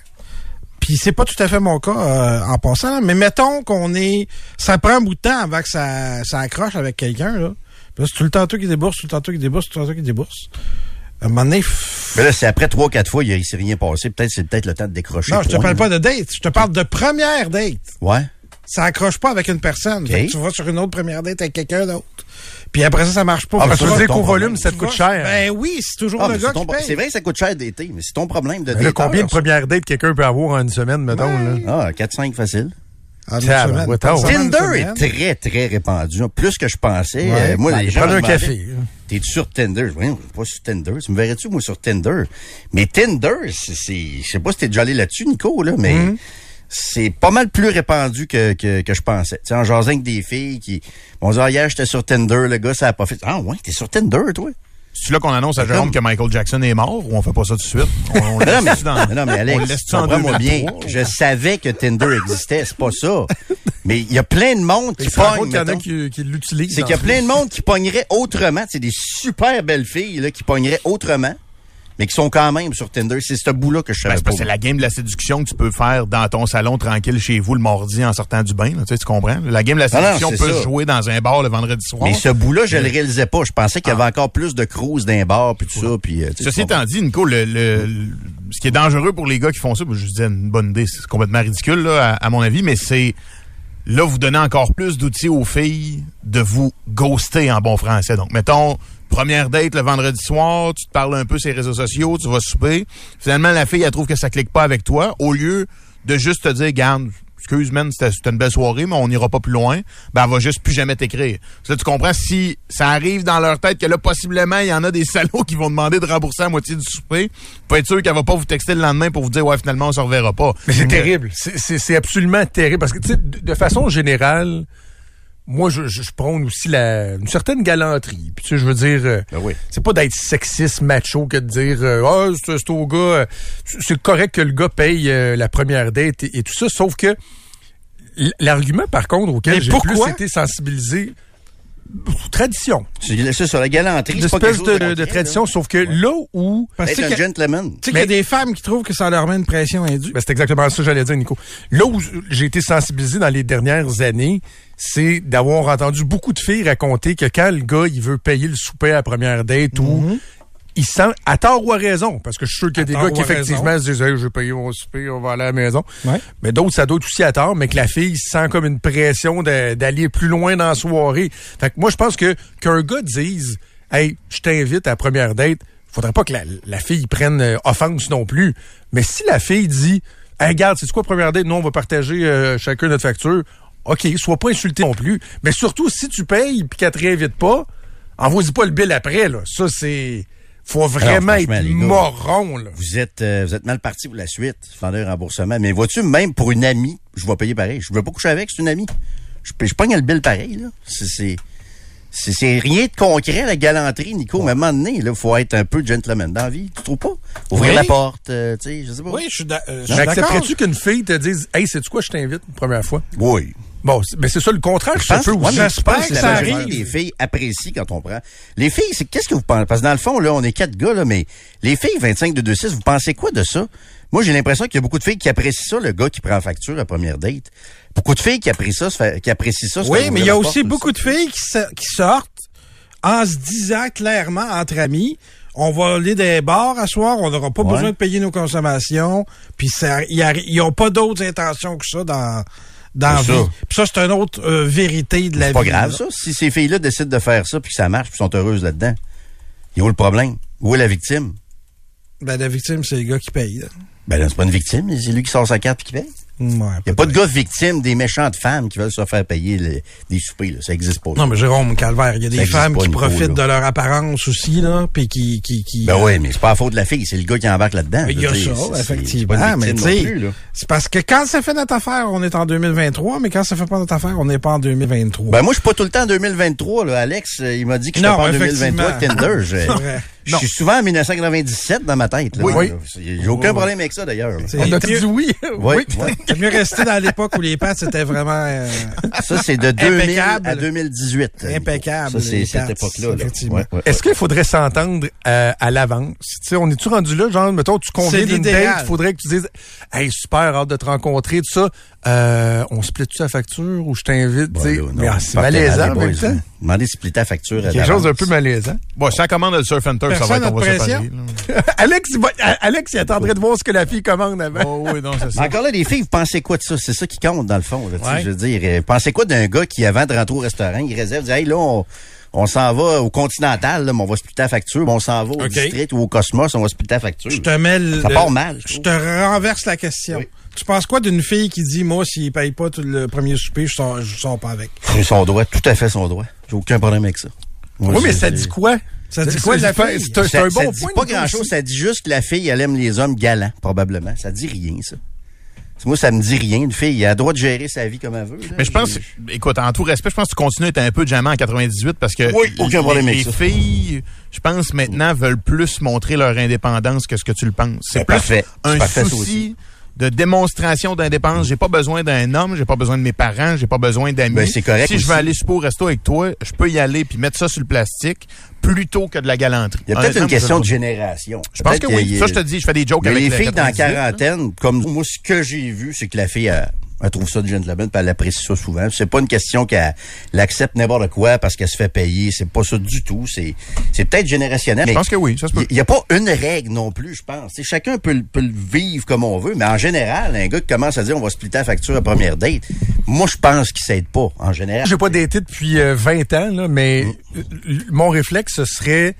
puis c'est pas tout à fait mon cas euh, en passant là, mais mettons qu'on est ça prend un bout de temps avant que ça, ça accroche avec quelqu'un là Puis là, c'est tout le temps toi qui débourse tout le temps toi qui débourse tout le temps toi qui débourse à un moment donné Mais là, c'est après trois, quatre fois, il il s'est rien passé. Peut-être c'est peut-être le temps de décrocher. non je te parle pas de date je te parle de première date Ouais. Ça accroche pas avec une personne Ok. Fait que tu vas sur une autre première date avec quelqu'un d'autre puis après ça ça marche pas Ah, ben, que tu dire ton qu'au volume, ça te coûte cher. ben oui c'est toujours Ah, le gars c'est ton qui pro- paye C'est vrai que ça coûte cher d'été, mais c'est ton problème de détail, combien de premières dates quelqu'un peut avoir en une semaine, mettons, là? Ah, 4-5 facile. En semaine, ouais, Tinder est très, très répandu. Plus que je pensais. Ouais. Euh, moi, Ben, les gens un café. T'es-tu sur Tinder? Oui, pas sur Tinder. Tu me verrais-tu, moi, sur Tinder? Mais Tinder, c'est, c'est- je sais pas si t'es déjà allé là-dessus, Nico, là, mais Mm-hmm. C'est pas mal plus répandu que, que, que je pensais. Tu sais, en jasant avec des filles qui vont dire, ah, hier, j'étais sur Tinder, le gars, ça a pas fait. Ah, ouais, t'es sur Tinder, toi? C'est là qu'on annonce à Jérôme que Michael Jackson est mort ou on fait pas ça tout de suite? On, on (laughs) le Non, mais, laisse dans, non, mais on laisse en bien. 2003? Je savais que Tinder existait, c'est pas ça. (laughs) Mais il y a plein de monde qui pogne, qui, qui l'utilisent. C'est qu'il y a plein de monde qui pognerait autrement. C'est des super belles filles là, qui pogneraient autrement, mais qui sont quand même sur Tinder. C'est ce bout-là que je Ben, savais c'est pas. c'est la game de la séduction que tu peux faire dans ton salon tranquille chez vous le mardi en sortant du bain. là, tu, sais, tu comprends? La game de la Non, non, séduction c'est peut ça. se jouer dans un bar le vendredi soir. Mais ce bout-là, je le réalisais pas. Je pensais qu'il y avait encore plus de cruise d'un bar puis tout ça. Puis, euh, tu sais, Ceci étant dit, Nico, le, le- le- ce qui est dangereux pour les gars qui font ça, ben, je disais une bonne idée, c'est complètement ridicule là, à, à mon avis, mais c'est là, vous donnez encore plus d'outils aux filles de vous ghoster en bon français. Donc, mettons, première date le vendredi soir, tu te parles un peu sur les réseaux sociaux, tu vas souper. Finalement, la fille, elle trouve que ça clique pas avec toi. Au lieu de juste te dire, garde, excuse, man, c'était une belle soirée, mais on n'ira pas plus loin, ben, elle va juste plus jamais t'écrire. Ça, tu comprends? Si ça arrive dans leur tête que là, possiblement, il y en a des (laughs) salauds qui vont demander de rembourser la moitié du souper, faut être sûr qu'elle va pas vous texter le lendemain pour vous dire, ouais, finalement, on se reverra pas. Mais c'est terrible. C'est- absolument terrible. Parce que, tu sais, de façon générale, moi, je, prône aussi la, une certaine galanterie. Puis, tu sais, je veux dire, euh, c'est pas d'être sexiste, macho, que de dire, euh, ah, c'est au gars, euh, c'est correct que le gars paye euh, la première date et, et tout ça. Sauf que l'argument, par contre, auquel j'ai plus été sensibilisé, tradition. C'est ça sur la galanterie. Une espèce de, de concret, tradition, là. sauf que là où... Parce que- un gentleman. Tu sais qu'il y a des femmes qui trouvent que ça leur met une pression indue. Ben, c'est exactement ça que j'allais dire, Nico. Là où j'ai été sensibilisé dans les dernières années, c'est d'avoir entendu beaucoup de filles raconter que quand le gars, il veut payer le souper à la première date ou il sent, à tort ou à raison, parce que je suis sûr qu'il y a des gars qui effectivement raison. se disent, hey, je vais payer mon souper, on va aller à la maison. Ouais. Mais d'autres, ça doit être aussi à tort, mais que la fille sent comme une pression d'aller plus loin dans la soirée. Fait que moi, je pense que qu'un gars dise, hey, je t'invite à la première date, faudrait pas que la, la fille prenne euh, offense non plus. Mais si la fille dit, hey, regarde, c'est quoi première date? Nous, on va partager euh, chacun notre facture. OK, sois pas insulté non plus. Mais surtout, si tu payes puis qu'elle te réinvite pas, envoie-y pas le bill après, là. Ça, c'est, faut vraiment Alors, être gars, moron, là. Vous êtes, euh, vous êtes mal parti pour la suite, vendeur remboursement. Mais vois-tu, même pour une amie, je vais payer pareil. Je veux pas coucher avec, c'est une amie. Je, je pogne le bill pareil, là. C'est, c'est, c'est, c'est rien de concret, la galanterie, Nico. Mais à un moment donné, là, faut être un peu gentleman dans la vie. Tu trouves pas? Ouvrir Oui. la porte, euh, tu sais, je sais pas. Oui, je suis euh, d'accord. accepterais-tu qu'une fille te dise Hey, sais-tu quoi, je t'invite une première fois? Oui. Bon, mais c'est ça le contraire, Je pense, ouais, je pense que ça majorité arrive. des filles apprécient quand on prend. Les filles, c'est qu'est-ce que vous pensez? Parce que dans le fond, là, on est quatre gars, là, mais les filles 25 de 2-6, vous pensez quoi de ça? Moi, j'ai l'impression qu'il y a beaucoup de filles qui apprécient ça, le gars qui prend la facture à la première date. Beaucoup de filles qui apprécient ça, qui apprécient ça. Oui, mais il y a aussi beaucoup de filles qui, se- qui sortent en se disant clairement entre amis, on va aller des bars à soir, on n'aura pas Ouais. besoin de payer nos consommations, puis ils arri- ils ont pas d'autres intentions que ça dans dans C'est vie. Puis ça, c'est une autre euh, vérité de la C'est vie. pas grave, là. ça. Si ces filles-là décident de faire ça puis que ça marche puis sont heureuses là-dedans, il y a où le problème? Où est la victime? Ben, la victime, c'est les gars qui payent. là. Ben là, c'est pas une victime, c'est lui qui sort sa carte puis qui paye. Ouais, Il n'y a pas de gars victimes des méchantes femmes qui veulent se faire payer le- des soupers, là. Ça existe pas. Non, mais Jérôme Calvaire, il y a des femmes qui profitent de leur apparence aussi, là, puis qui, qui, qui Ben euh, oui, mais c'est pas la faute de la fille, c'est le gars qui embarque là-dedans. Mais il y a ça, effectivement. mais victime c'est parce que quand ça fait notre affaire, on est en 2023, mais quand ça fait pas notre affaire, on n'est pas en 2023. Ben moi, je suis pas tout le temps en 2023. Là. Alex, euh, il m'a dit que je Non, pas en 2023 avec effectivement. Tinder. (laughs) Je, suis souvent en 1997 dans ma tête. Là, Oui. J'ai aucun problème avec ça, d'ailleurs. On a dit oui. Oui, oui. oui. C'est mieux rester dans l'époque où les pattes, c'était vraiment euh, Ça, c'est de 2000 Impeccable. à 2018. Nico. Impeccable, Ça, c'est cette époque-là. Ouais, ouais. Est-ce qu'il faudrait s'entendre euh, à l'avance? Tu sais, on est-tu rendu là, genre, mettons, tu conviens d'une date, il faudrait que tu dises, hey, super, hâte de te rencontrer, tout ça. Euh, on split-tu la facture ou je t'invite, tu Bon, sais? non, Mais ah, c'est malaisant en même temps. là. Demandez de splitter la facture à Quelque chose d'un peu malaisant. Bon, si elle commande le surf and turf, ça va Personne être, on va. (laughs) Alex, il va- Alex, il attendrait de voir ce que la fille commande avant. Oh oui, non, c'est Mais ça. encore là, les filles, vous pensez quoi de ça? C'est ça qui compte, dans le fond. Là, tu sais, Ouais. Je veux dire, euh, pensez quoi d'un gars qui, avant de rentrer au restaurant, il réserve, dit, hey, là, on, on s'en va au Continental, là, mais on va splitter la facture. Bon, on s'en va au. District ou au Cosmos, on va splitter la facture. Je te mets le- Ça part mal, je te renverse la question. Oui. Tu penses quoi d'une fille qui dit, moi, s'il paye pas tout le premier souper, je sors, je sors pas avec? C'est son droit, tout à fait son droit. J'ai aucun problème avec ça. Moi, Oui, mais ça dit quoi? Ça dit quoi de la C'est- fille? C'est un, ça bon dit point. pas Nico, grand chose, aussi. ça dit juste que la fille, elle aime les hommes galants, probablement. Ça dit rien, ça. Moi, ça me dit rien. Une fille, elle a le droit de gérer sa vie comme elle veut. là. Mais je pense, écoute, en tout respect, je pense que tu continues à être un peu jamant en 98 parce que Oui, aucun problème les, ça. filles, je pense maintenant, veulent plus montrer leur indépendance que ce que tu le penses. C'est Ben, plus parfait. un parfait, ça souci aussi. De démonstration d'indépendance. J'ai pas besoin d'un homme, j'ai pas besoin de mes parents, j'ai pas besoin d'amis. Ben, c'est correct Si je veux aller super au resto avec toi, je peux y aller puis mettre ça sur le plastique plutôt que de la galanterie. Il y a peut-être une question de génération. Je pense que oui. a- Ça, je te dis, je fais des jokes avec les le filles dans la 98, là. quarantaine, comme moi, ce que j'ai vu, c'est que la fille, elle, Elle trouve ça du gentleman, puis elle apprécie ça souvent. C'est pas une question qu'elle elle accepte n'importe quoi parce qu'elle se fait payer. C'est pas ça du tout. C'est, c'est peut-être générationnel. Je pense que oui, ça se peut. Il n'y a pas une règle non plus, je pense. T'sais, chacun peut, le- peut le vivre comme on veut, mais en général, un gars qui commence à dire on va splitter la facture à première date, moi, je pense qu'il s'aide pas, en général. J'ai pas daté depuis euh, 20 ans, là, mais euh, l- mon réflexe, ce serait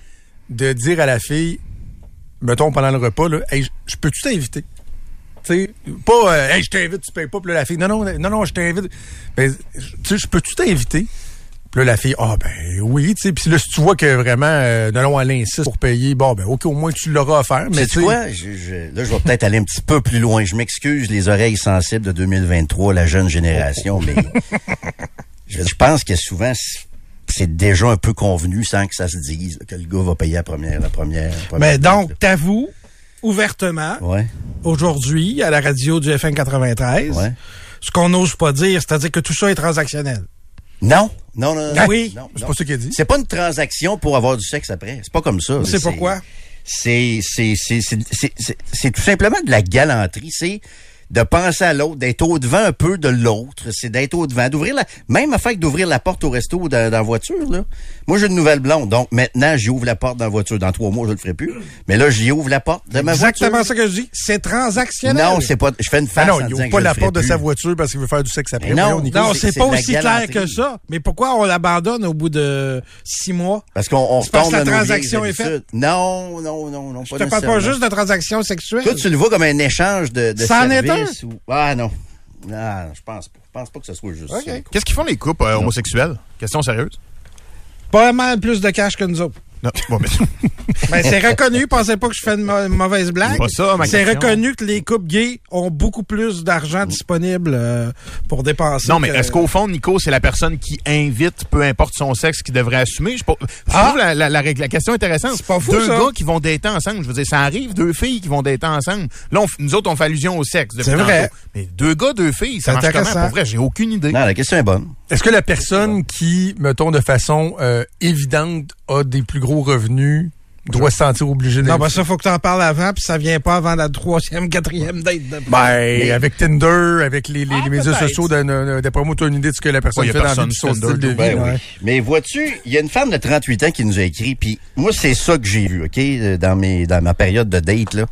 de dire à la fille, mettons pendant le repas, là, hey, je- je peux-tu t'inviter? Sais, pas, euh, hey, je t'invite, tu payes pas, puis là, la fille, non, non, non, non, je t'invite. Ben, tu sais, je peux-tu t'inviter? Puis là, la fille, ah, ben oui, tu sais. Puis là, si tu vois que vraiment, euh, non, non, elle insiste pour payer, bon, ben, OK, au moins, tu l'auras offert. Mais Mais tu vois, je, je- là, je vais peut-être aller un petit peu plus loin. Je m'excuse, les oreilles sensibles de 2023, la jeune génération, mais (laughs) je, je pense que souvent, c'est- déjà un peu convenu sans que ça se dise que le gars va payer la première, la première. la première Mais donc, t'avoues ouvertement. Ouais, aujourd'hui, à la radio du FN 93, ouais. ce qu'on n'ose pas dire, c'est-à-dire que tout ça est transactionnel. Non, non, non. Ah oui? c'est pas ça qu'elle dit. C'est pas une transaction pour avoir du sexe après. C'est pas comme ça. C'est pourquoi? C'est tout simplement de la galanterie. C'est de penser à l'autre, d'être au-devant un peu de l'autre. C'est d'être au-devant, d'ouvrir la, même afin que d'ouvrir la porte au resto ou dans, dans la voiture, là. Moi, j'ai une nouvelle blonde. Donc, maintenant, j'y ouvre la porte dans la voiture. Dans trois mois, je le ferai plus. Mais là, j'y ouvre la porte de ma Exactement voiture. ça que je dis. C'est transactionnel. Non, c'est pas, je fais une Ah face non, en il ouvre pas la porte de sa voiture parce qu'il veut faire du sexe après. Non. Nico. Non, c'est- pas aussi clair que ça. Mais pourquoi on l'abandonne au bout de six mois? Parce qu'on on que la transaction est faite. Non, non, non, non, Je pas te parle pas juste de transactions sexuelles. Toi, tu le vois comme un échange de, de Ou... Ah non. Ah, je pense pas. Je pense pas que ce soit juste. Qu'est-ce qu'ils font les couples euh, homosexuels? Question sérieuse. Pas mal plus de cash que nous autres. Non, bon, mais (laughs) Ben, c'est reconnu. Pensez pas que je fais une mauvaise blague. C'est pas ça, ma C'est reconnu que les couples gays ont beaucoup plus d'argent disponible euh, pour dépenser. Non, mais que- est-ce qu'au fond, Nico, c'est la personne qui invite, peu importe son sexe, qui devrait assumer? Je, pas- je Ah! trouve la, la, la, règle- la question intéressante. C'est pas fou, Deux ça. gars qui vont dater ensemble. Je veux dire, ça arrive, deux filles qui vont dater ensemble. Là, on nous autres, on fait allusion au sexe. depuis C'est vrai. Mais deux gars, deux filles, ça C'est marche comment? Pour vrai, j'ai aucune idée. Non, la question est bonne. Est-ce que la personne qui, mettons, de façon euh, évidente, a des plus gros revenus, doit se sentir obligée de... Non, ben ça, faut que t'en parles avant, puis ça vient pas avant la troisième, quatrième date. de- Ben, avec Tinder, avec les, les, Ah, les médias sociaux, d'un- d'un- d'après moi, tu as une idée de ce que la personne Ouais, fait dans vie, son style de Tinder, vie. Ben ouais. oui. Mais vois-tu, il y a une femme de 38 ans qui nous a écrit, puis moi, c'est ça que j'ai vu, OK, dans mes dans ma période de date, là.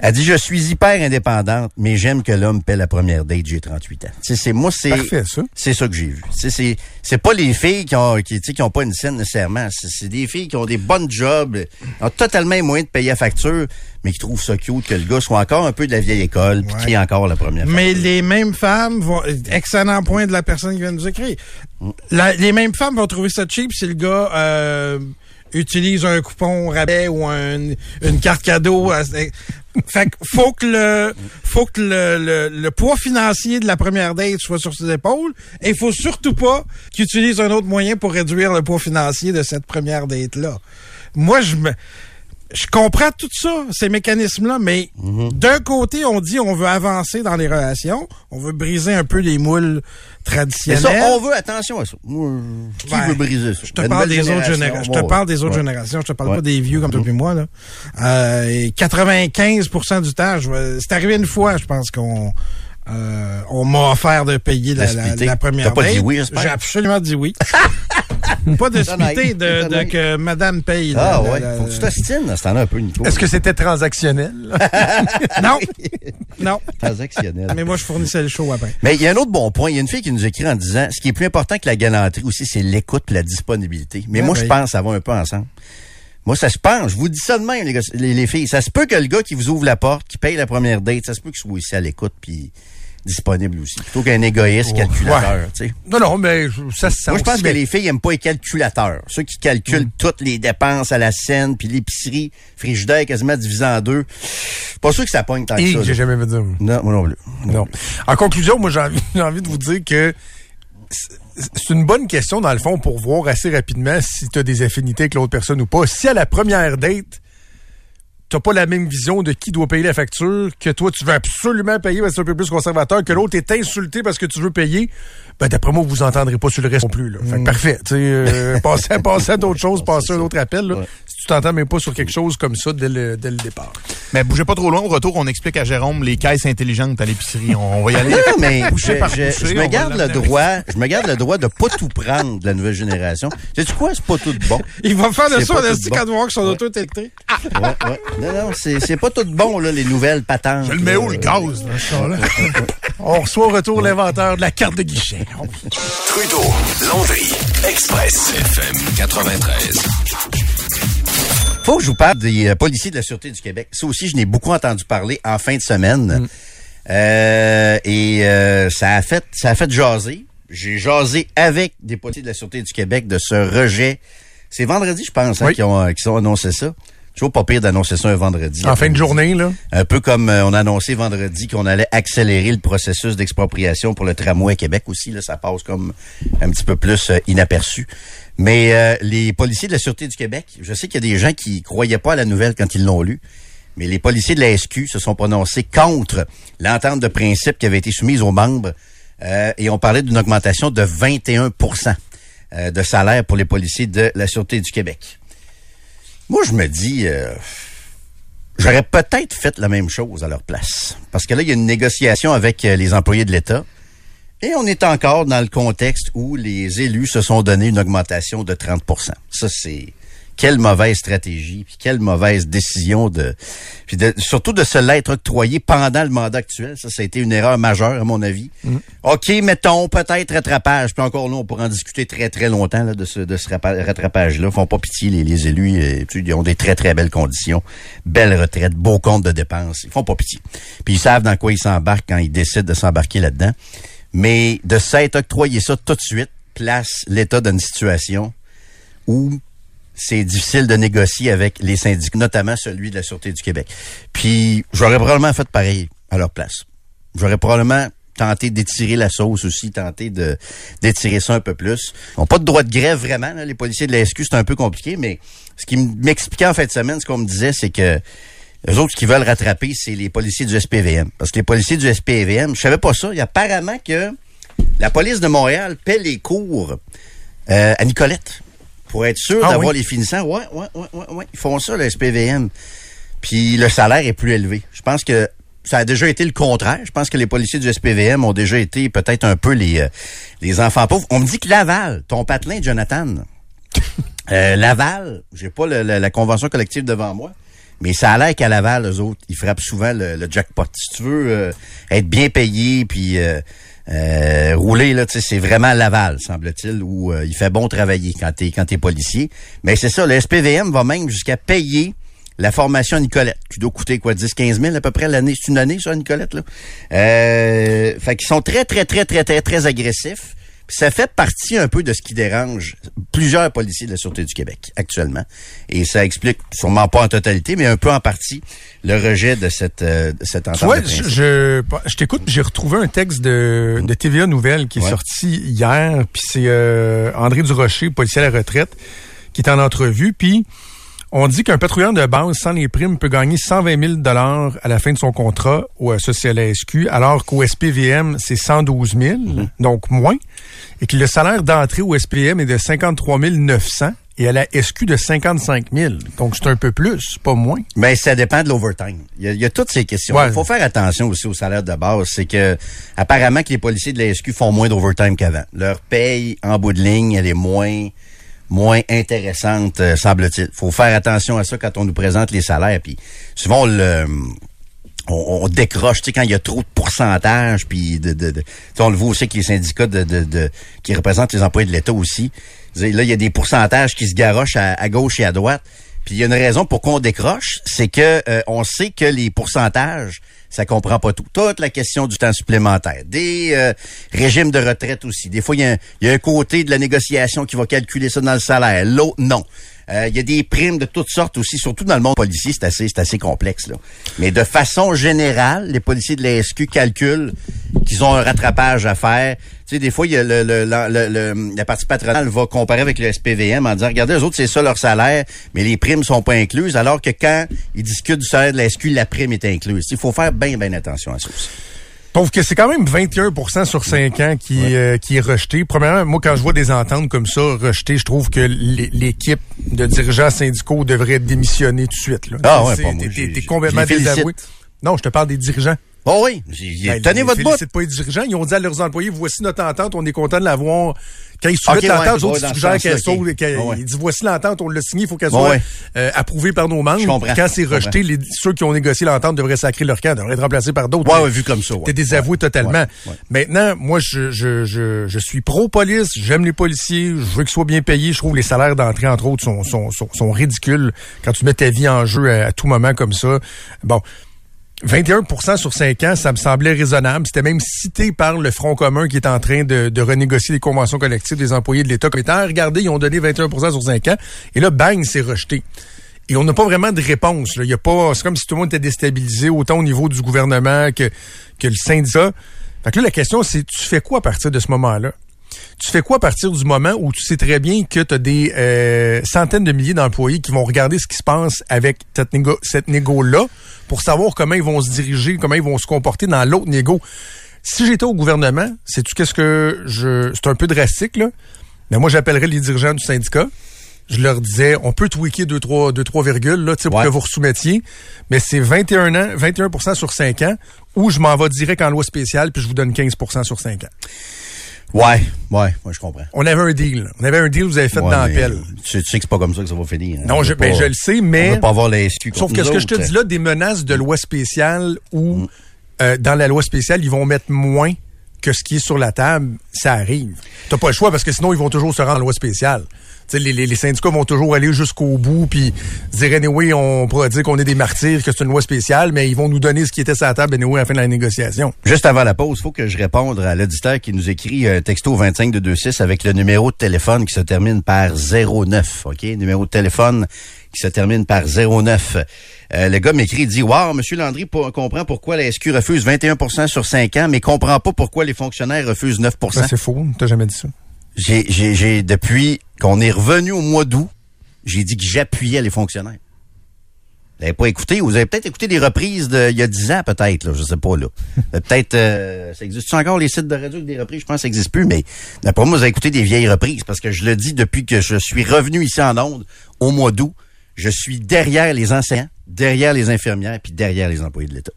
Elle dit, je suis hyper indépendante, mais j'aime que l'homme paie la première date, j'ai 38 ans. C'est, moi, c'est... Parfait, ça. C'est ça que j'ai vu. C'est, c'est pas les filles qui ont, qui, tu sais, qui ont pas une scène nécessairement. C'est, c'est des filles qui ont des bonnes jobs, ont totalement les moyens de payer la facture, mais qui trouvent ça cute que le gars soit encore un peu de la vieille école, puis Ouais. qui est encore la première Mais facture. les mêmes femmes vont. Excellent point de la personne qui vient de nous écrire. La- les mêmes femmes vont trouver ça cheap si le gars euh, utilise un coupon rabais ou un- une carte cadeau. Fait que faut que le faut que le, le- le poids financier de la première date soit sur ses épaules et il faut surtout pas qu'il utilise un autre moyen pour réduire le poids financier de cette première date là. Moi je me je comprends tout ça, ces mécanismes-là, mais d'un côté, on dit on veut avancer dans les relations, on veut briser un peu les moules Mais traditionnels. ça, on veut attention à ça. Qui Ben, veut briser ça? Je te parle des autres générations. Je te ouais, parle des autres ouais. générations. Je te parle Ouais. pas des vieux comme toi et moi, là. Euh, et 95% du temps, c'est arrivé une fois, je pense qu'on, euh, on m'a offert de payer la, la, la première T'as pas dit date. oui? J'ai absolument dit oui. (laughs) pas de C'est splitter, de, c'est que madame paye. la- Ah la- ouais. la- Faut que tu t'ostines à ce temps-là un peu, Nico. Est-ce que c'était transactionnel? (laughs) Non. (laughs) Non. Transactionnel. Mais moi, je fournissais le show après. Mais il y a un autre bon point. Il y a une fille qui nous écrit en disant ce qui est plus important que la galanterie aussi, c'est l'écoute et la disponibilité. Mais Ouais, moi, je pense que ça va un peu ensemble. Moi, ça se pense. Je vous dis ça de même, les, gars- les, les filles. Ça se peut que le gars qui vous ouvre la porte, qui paye la première date, ça se peut qu'il soit aussi à l'écoute puis disponible aussi. Plutôt qu'un égoïste Oh, calculateur, tu sais. Non, non, mais ça sent Moi, je pense que les filles aiment pas les calculateurs. Ceux qui calculent Mm. toutes les dépenses à la scène, puis l'épicerie, frigidaire quasiment divisé en deux. Pas sûr que ça pogne tant que Hi, ça. j'ai jamais vu dire. Non, moi non plus. Non. En conclusion, moi, j'ai envie, (laughs) envie de vous dire que c'est- c'est une bonne question, dans le fond, pour voir assez rapidement si tu as des affinités avec l'autre personne ou pas. Si à la première date, t'as pas la même vision de qui doit payer la facture, que toi, tu veux absolument payer parce que c'est un peu plus conservateur, que l'autre est insulté parce que tu veux payer, ben d'après moi, vous entendrez pas sur le reste non plus. Là. Fait que parfait. Tu sais, euh, (laughs) passez, à- passez à d'autres choses, passez à un autre appel. Là. Si tu t'entends même pas sur quelque chose comme ça dès le, dès le départ. Mais bougez pas trop loin. Au retour, on explique à Jérôme les caisses intelligentes à l'épicerie. On va y aller. (laughs) Non, mais je, par je- me garde le droit, je me garde le droit de pas tout prendre de la nouvelle génération. Sais-tu quoi? C'est pas tout bon. (laughs) Il va faire de ça, on a dit quand voir que son auto est électrique. Ouais, ouais. Non, non, c'est, c'est pas tout bon, là, les nouvelles patentes. Je le mets où, le là. gaz? dans ce temps-là? On reçoit au retour l'inventeur de la carte de guichet. Trudeau, Landry, Express, FM 93. Faut que je vous parle des euh, policiers de la Sûreté du Québec. Ça aussi, je n'ai beaucoup entendu parler en fin de semaine. Euh, et euh, ça a fait ça a fait jaser. J'ai jasé avec des policiers de la Sûreté du Québec de ce rejet. C'est vendredi, je pense, hein, Oui. qu'ils ont, euh, qu'ils ont annoncé ça. Toujours pas pire d'annoncer ça un vendredi. En fin de journée, là? Un peu comme euh, on a annoncé vendredi qu'on allait accélérer le processus d'expropriation pour le tramway à Québec aussi. Là, ça passe comme un petit peu plus euh, inaperçu. Mais euh, les policiers de la Sûreté du Québec, je sais qu'il y a des gens qui croyaient pas à la nouvelle quand ils l'ont lu, mais les policiers de la SQ se sont prononcés contre l'entente de principe qui avait été soumise aux membres euh, et on parlait d'une augmentation de 21% euh, de salaire pour les policiers de la Sûreté du Québec. Moi, je me dis, euh, j'aurais peut-être fait la même chose à leur place. Parce que là, il y a une négociation avec euh, les employés de l'État. Et on est encore dans le contexte où les élus se sont donné une augmentation de 30% Ça, c'est quelle mauvaise stratégie, puis quelle mauvaise décision de, puis de- surtout de se l'être octroyé pendant le mandat actuel. Ça, ça a été une erreur majeure à mon avis. OK, mettons peut-être rattrapage. Puis encore là, on pourra en discuter très très longtemps là, de ce, de ce rapa- rattrapage-là. Ils font pas pitié les, les élus. tu sais, ils ont des très très belles conditions, belles retraites, beaux comptes de dépenses. Ils font pas pitié. Puis ils savent dans quoi ils s'embarquent quand ils décident de s'embarquer là-dedans. Mais de s'être octroyé ça tout de suite place l'État dans une situation où c'est difficile de négocier avec les syndicats, notamment celui de la Sûreté du Québec. Puis j'aurais probablement fait pareil à leur place. J'aurais probablement tenté d'étirer la sauce aussi, tenté de d'étirer ça un peu plus. Ils n'ont pas de droit de grève vraiment, là, les policiers de la SQ, c'est un peu compliqué, mais ce qui m'expliquait en fin de semaine, ce qu'on me disait, c'est que eux autres, qu'ils veulent rattraper, c'est les policiers du SPVM. Parce que les policiers du SPVM, je savais pas ça. Il y a apparemment que la police de Montréal paie les cours euh, à Nicolette pour être sûr Ah d'avoir oui? les finissants. Ouais, ouais, ouais, ouais, ouais. Ils font ça, le SPVM. Puis le salaire est plus élevé. Je pense que ça a déjà été le contraire. Je pense que les policiers du SPVM ont déjà été peut-être un peu les, euh, les enfants pauvres. On me dit que Laval, ton patelin, Jonathan, (laughs) euh, Laval, j'ai pas le- le- la convention collective devant moi, mais ça a l'air qu'à Laval, eux autres, ils frappent souvent le, le jackpot. Si tu veux euh, être bien payé, puis euh, rouler, là, c'est vraiment Laval, semble-t-il, où euh, il fait bon travailler quand t'es quand t'es policier. Mais c'est ça, le SPVM va même jusqu'à payer la formation Nicolette, qui doit coûter quoi, 10-15 000 à peu près l'année. C'est une année, ça, Nicolette, là? Euh, fait qu'ils sont très, très, très, très, très, très agressifs. Ça fait partie un peu de ce qui dérange plusieurs policiers de la Sûreté du Québec actuellement. Et ça explique, sûrement pas en totalité, mais un peu en partie, le rejet de cette, euh, de cette entente Tu vois, de je, je, je t'écoute, j'ai retrouvé un texte de, de TVA Nouvelle qui est Ouais. sorti hier, puis c'est euh, André Durocher, policier à la retraite, qui est en entrevue, puis on dit qu'un patrouilleur de base sans les primes peut gagner 120 000 dollars à la fin de son contrat au SQ, alors qu'au SPVM, c'est 112 000, Mm-hmm. donc moins, et que le salaire d'entrée au SPVM est de 53 900 et à la SQ de 55 000. Donc, c'est un peu plus, pas moins. Mais ça dépend de l'overtime. Il y, a, il y a toutes ces questions. Ouais. Il faut faire attention aussi au salaire de base. C'est que apparemment que les policiers de la SQ font moins d'overtime qu'avant. Leur paye en bout de ligne, elle est moins moins intéressante, euh, semble-t-il. faut faire attention à ça quand on nous présente les salaires. Puis souvent, on le on, on décroche, tu sais, quand il y a trop de pourcentage, puis de, de, de- on le voit aussi avec les syndicats de, de, de- qui représentent les employés de l'État aussi. Là, il y a des pourcentages qui se garochent à, à gauche et à droite. Puis il y a une raison pour qu'on décroche, c'est que euh, on sait que les pourcentages, ça comprend pas tout. Toute la question du temps supplémentaire, des euh, régimes de retraite aussi. Des fois, il y, a un- il y a un côté de la négociation qui va calculer ça dans le salaire, l'autre non. Euh, Il y a des primes de toutes sortes aussi, surtout dans le monde policier, c'est assez, c'est assez complexe. Là. Mais de façon générale, les policiers de la SQ calculent qu'ils ont un rattrapage à faire. Tu sais, des fois, il y a le, le- le- le- la partie patronale va comparer avec le SPVM en disant, regardez, les autres, c'est ça leur salaire, mais les primes sont pas incluses, alors que quand ils discutent du salaire de la SQ, la prime est incluse. Il faut faire bien, bien attention à ça aussi. Sauf que c'est quand même 21% sur 5 ans qui, euh, qui est rejeté. Premièrement, moi, quand je vois des ententes comme ça rejetées, je trouve que l'é- l'équipe de dirigeants syndicaux devrait démissionner tout de suite. Là. Ah ouais, C'est- pas moi, t'es- complètement désavoué. Non, je te parle des dirigeants. Oh oui, Ben, tenez les votre bout. pas les dirigeants. Ils ont dit à leurs employés, voici notre entente, on est content de l'avoir. Quand ils soumettent Ok, ouais, l'entente, ouais, ce suggèrent qu'elle sens-là, ok. saute, qu'elle- Ouais, ouais. disent, voici l'entente, on l'a signé, il faut qu'elle Ouais, soit ouais. euh, approuvée par nos membres. Quand c'est rejeté, les, ceux qui ont négocié l'entente devraient sacrer leur camp, devraient être remplacés par d'autres. Ouais, ouais, vu comme ça. ouais. T'es désavoué totalement. Ouais, ouais. Maintenant, moi, je, je, je, je suis pro-police, j'aime les policiers, je veux qu'ils soient bien payés. Je trouve que les salaires d'entrée, entre autres, sont, sont, sont, sont ridicules quand tu mets ta vie en jeu à, à tout moment comme ça. Bon. 21% sur 5 ans, ça me semblait raisonnable. C'était même cité par le Front commun qui est en train de, renégocier les conventions collectives des employés de l'État comme étant, regardez, ils ont donné 21% sur 5 ans. Et là, bang, c'est rejeté. Et on n'a pas vraiment de réponse. Là. Il y a pas, c'est comme si tout le monde était déstabilisé, autant au niveau du gouvernement que, que le syndicat. Fait que là, la question, c'est tu fais quoi à partir de ce moment-là? Tu fais quoi à partir du moment où tu sais très bien que tu as des euh, centaines de milliers d'employés qui vont regarder ce qui se passe avec cette, négo, cette négo-là pour savoir comment ils vont se diriger, comment ils vont se comporter dans l'autre négo? Si j'étais au gouvernement, sais-tu qu'est-ce que je... C'est un peu drastique, là, mais moi, j'appellerais les dirigeants du syndicat. Je leur disais, on peut tweaker 2 trois, deux, trois virgules là, tu sais, pour Ouais. que vous resoumettiez, mais c'est 21 ans, 21% sur 5 ans, ou je m'en vais direct en loi spéciale, puis je vous donne 15% sur 5 ans. Ouais, ouais, moi je comprends. On avait un deal. On avait un deal, vous avez fait Ouais, dans l'appel. Tu, tu sais que c'est pas comme ça que ça va finir. hein. Non, On je, ben, je le sais, On mais. veut pas avoir la SQ Sauf que ce que je te dis là, des menaces de loi spéciale ou Mm. euh, dans la loi spéciale, ils vont mettre moins que ce qui est sur la table, ça arrive. T'as pas le choix parce que sinon, ils vont toujours se rendre en loi spéciale. Les, les, les syndicats vont toujours aller jusqu'au bout puis dire anyway, on pourra dire qu'on est des martyrs, que c'est une loi spéciale, mais ils vont nous donner ce qui était sur la table anyway à la fin de la négociation. Juste avant la pause, faut que je réponde à l'auditeur qui nous écrit un texto 25 de 26 avec le numéro de téléphone qui se termine par 09. OK? Numéro de téléphone qui se termine par 09. Euh, le gars m'écrit, dit, wow, Monsieur Landry pour- comprend pourquoi la SQ refuse 21% sur 5 ans, mais comprend pas pourquoi les fonctionnaires refusent 9 Ça, c'est faux. T'as jamais dit ça. J'ai, j'ai, j'ai, depuis qu'on est revenu au mois d'août, j'ai dit que j'appuyais les fonctionnaires. Vous n'avez pas écouté, vous avez peut-être écouté des reprises de, il y a 10 ans, peut-être, là, je sais pas, là. (laughs) Euh, peut-être, euh, ça existe encore les sites de radio avec des reprises? Je pense que ça n'existe plus, mais d'après moi, vous avez écouté des vieilles reprises, parce que je le dis depuis que je suis revenu ici en Onde, au mois d'août, je suis derrière les enseignants, derrière les infirmières, puis derrière les employés de l'État.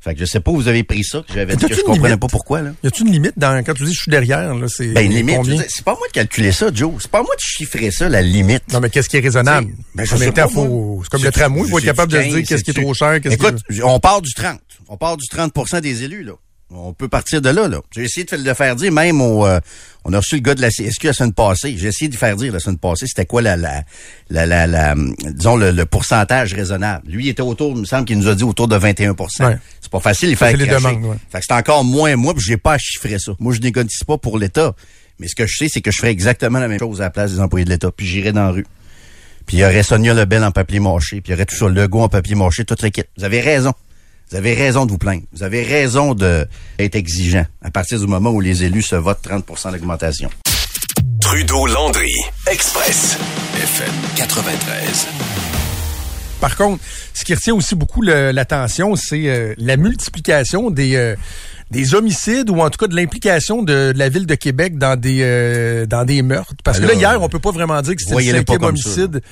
Fait que je sais pas où vous avez pris ça, que j'avais dit que je comprenais limite? pas pourquoi, là. Y a-tu une limite dans quand tu dis je suis derrière là, c'est Ben, limite, c'est pas moi de calculer ça, Joe. C'est pas à moi de chiffrer ça, la limite. Non, mais qu'est-ce qui est raisonnable? Ben, je sais pas, faut, c'est comme le tramway, il faut être capable de se 15, dire qu'est-ce qui est trop cher, qu'est-ce Écoute, on part du 30. On part du 30% des élus, là. On peut partir de là, là. J'ai essayé de le faire dire, même au, euh, on a reçu le gars de la CSQ la semaine passée. J'ai essayé de faire dire la semaine passée, c'était quoi la, la, la, la, la, disons, le, le pourcentage raisonnable. Lui, il était autour, il me semble qu'il nous a dit autour de 21 Ouais. C'est pas facile faire c'est les demandes, ouais. Fait que c'est encore moins moi, puis j'ai pas à chiffrer ça. Moi, je négocie pas pour l'État. Mais ce que je sais, c'est que je ferais exactement la même chose à la place des employés de l'État, puis j'irais dans la rue. Puis il y aurait Sonia Lebel en papier mâché, puis il y aurait tout ça, Legault en papier mâché, toute l'équipe. Vous avez raison. Vous avez raison de vous plaindre. Vous avez raison d'être exigeant à partir du moment où les élus se votent 30% d'augmentation. Trudeau-Landry, Express, FM 93. Par contre, ce qui retient aussi beaucoup l'attention, c'est euh, la multiplication des euh, des homicides ou en tout cas de l'implication de, de la ville de Québec dans des euh, dans des meurtres. Parce que là, Alors, hier, on peut pas vraiment dire que c'était le cinquième ça, homicide.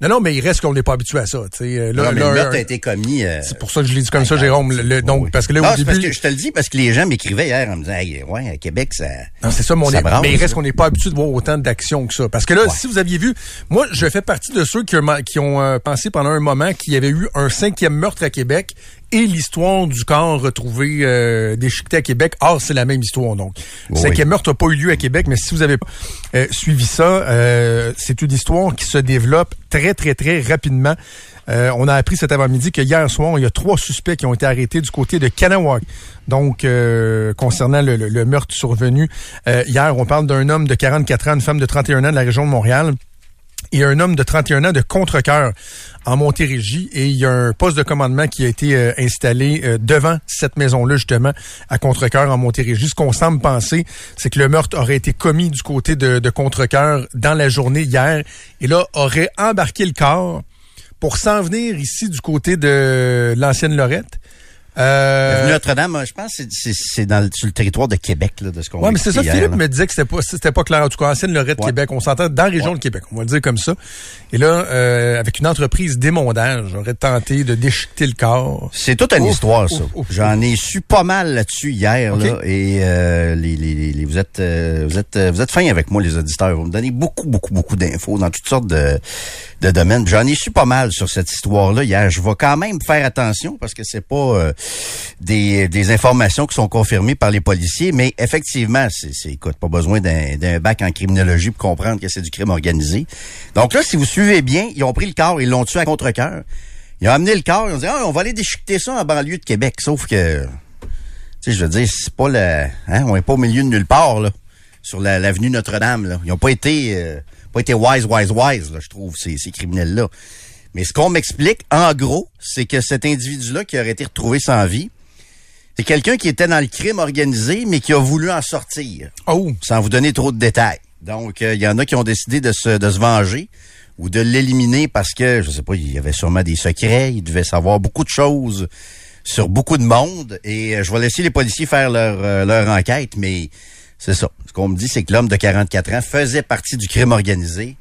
Non, non, mais il reste qu'on n'est pas habitué à ça. tu sais. Euh, Là, non, mais là, le meurtre a été commis. euh, C'est pour ça que je l'ai dit comme ça, Jérôme. Le- le- donc, oui. parce que là, Ah, au c'est parce début, que je te le dis parce que les gens m'écrivaient hier en me disant, hey, ouais, à Québec, ça. Non, c'est ça, mon Ça Mais il reste qu'on n'est pas habitué de voir autant d'actions que ça. Parce que là, si vous aviez vu, moi, je fais partie de ceux qui ont, qui ont euh, pensé pendant un moment qu'il y avait eu un cinquième meurtre à Québec et l'histoire du corps retrouvé euh, déchiqueté à Québec. Or, c'est la même histoire, donc. Oui. cinquième meurtre n'a pas eu lieu à Québec, mais si vous avez euh, suivi ça, euh, c'est une histoire qui se développe très, très, très rapidement. Euh, on a appris cet avant-midi que hier soir, il y a trois suspects qui ont été arrêtés du côté de Kanawak. Donc, euh, concernant le, le- le meurtre survenu euh, hier, on parle d'un homme de 44 ans, une femme de 31 ans de la région de Montréal. Et un homme de 31 ans de contre-cœur en Montérégie et il y a un poste de commandement qui a été euh, installé euh, devant cette maison-là justement à Contrecoeur en Montérégie. Ce qu'on semble penser, c'est que le meurtre aurait été commis du côté de, de dans la journée hier et là aurait embarqué le corps pour s'en venir ici du côté de l'ancienne Lorette. Euh, L'avenue Notre-Dame, je pense que c'est- dans le- sur le territoire de Québec, là, de ce qu'on Ouais, a mais c'est ça. hier, Philippe là. me disait que c'était pas, c'était pas clair. En tout cas, ancienne Lorette Ouais. Québec. On s'entend dans la région de Québec. On va le dire comme ça. Et là, euh, avec une entreprise d'émondage, j'aurais tenté de déchiqueter le corps. C'est toute une Ouf, histoire, ouf, ça. J'en ai su pas mal là-dessus hier, là, et euh, les, les, les- les- vous êtes euh, vous êtes euh, vous êtes fins avec moi, les auditeurs. Vous me donnez beaucoup, beaucoup, beaucoup d'infos dans toutes sortes de, de domaines. J'en ai su pas mal sur cette histoire-là hier. Je vais quand même faire attention parce que c'est pas euh, des, informations qui sont confirmées par les policiers, mais effectivement, c'est, écoute, pas besoin d'un, bac en criminologie pour comprendre que c'est du crime organisé. Donc là, si vous suivez bien, ils ont pris le corps, ils l'ont tué à contre-cœur. Ils ont amené le corps, ils ont dit ah, on va aller déchiqueter ça en banlieue de Québec. Sauf que, tu sais, je veux dire, c'est pas le, hein, on est pas au milieu de nulle part là, sur la- l'avenue Notre-Dame. Là. Ils ont pas été, euh, pas été wise, wise, wise. Là, je trouve ces, ces criminels là. Mais ce qu'on m'explique, en gros, c'est que cet individu-là qui aurait été retrouvé sans vie, c'est quelqu'un qui était dans le crime organisé, mais qui a voulu en sortir. Oh! Sans vous donner trop de détails. Donc, euh, il y en a qui ont décidé de se, de se venger ou de l'éliminer parce que, je sais pas, il y avait sûrement des secrets, il devait savoir beaucoup de choses sur beaucoup de monde. Et euh, je vais laisser les policiers faire leur, euh, leur enquête, mais c'est ça. Ce qu'on me dit, c'est que l'homme de 44 ans faisait partie du crime organisé,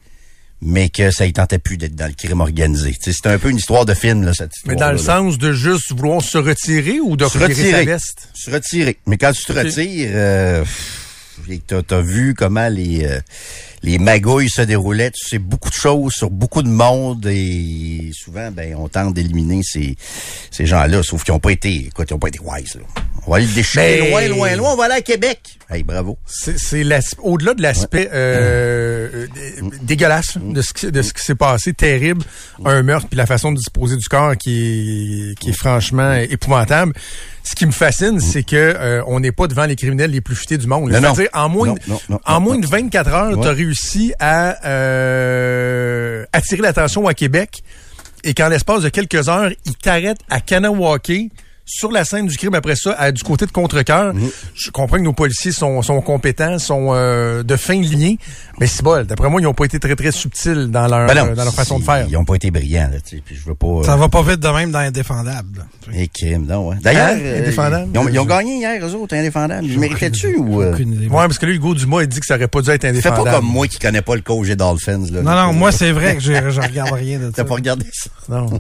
mais que ça ne tentait plus d'être dans le crime organisé. C'est un peu une histoire de film, là, cette Mais histoire dans le sens de juste vouloir se retirer ou de se retirer sa veste? Se retirer. Mais quand tu te retires, euh, t'as as vu comment les euh, les magouilles se déroulaient, tu sais beaucoup de choses sur beaucoup de monde et souvent ben on tente d'éliminer ces ces gens-là, sauf qu'ils ont pas été, écoute, ils ont pas été wise là. On va aller le déchirer Mais- loin, loin, loin. On va aller à Québec. Hey, bravo. C'est au-delà de l'aspect euh, euh, dé- dégueulasse de ce qui, de ce qui s'est passé, terrible, un meurtre puis la façon de disposer du corps qui est, qui est franchement épouvantable. Ce qui me fascine, c'est que euh, on n'est pas devant les criminels les plus futés du monde. C'est-à-dire en moins Non, de, non, non, en moins de 24 heures, Ouais. tu réussi à euh, attirer l'attention à Québec et qu'en l'espace de quelques heures, ils t'arrêtent à Kanawake sur la scène du crime après ça, à, du côté de Contrecoeur. Mhm. Je comprends que nos policiers sont, sont compétents, sont euh, de fin lignée, mais c'est bon, d'après moi, ils n'ont pas été très, très subtils dans leur, Ben non, euh, dans leur façon de faire. Ils ont pas été brillants, là, tu sais, puis je veux pas... euh, Ça va pas vite de même dans Indéfendable. Et crime, non, ouais. D'ailleurs, Hein? euh, Indéfendable? ils, ont, ils ont gagné hier, eux autres, indéfendables. Ils méritaient-tu ou... euh, Aucune idée. Ouais, parce que là, Hugo Dumas, il dit que ça aurait pas dû être Fais indéfendable. pas comme moi qui connais pas le coach des Dolphins. Là, Non, non, moi, c'est vrai que je, je regarde rien de (laughs) ça. T'as pas regardé ça? Non.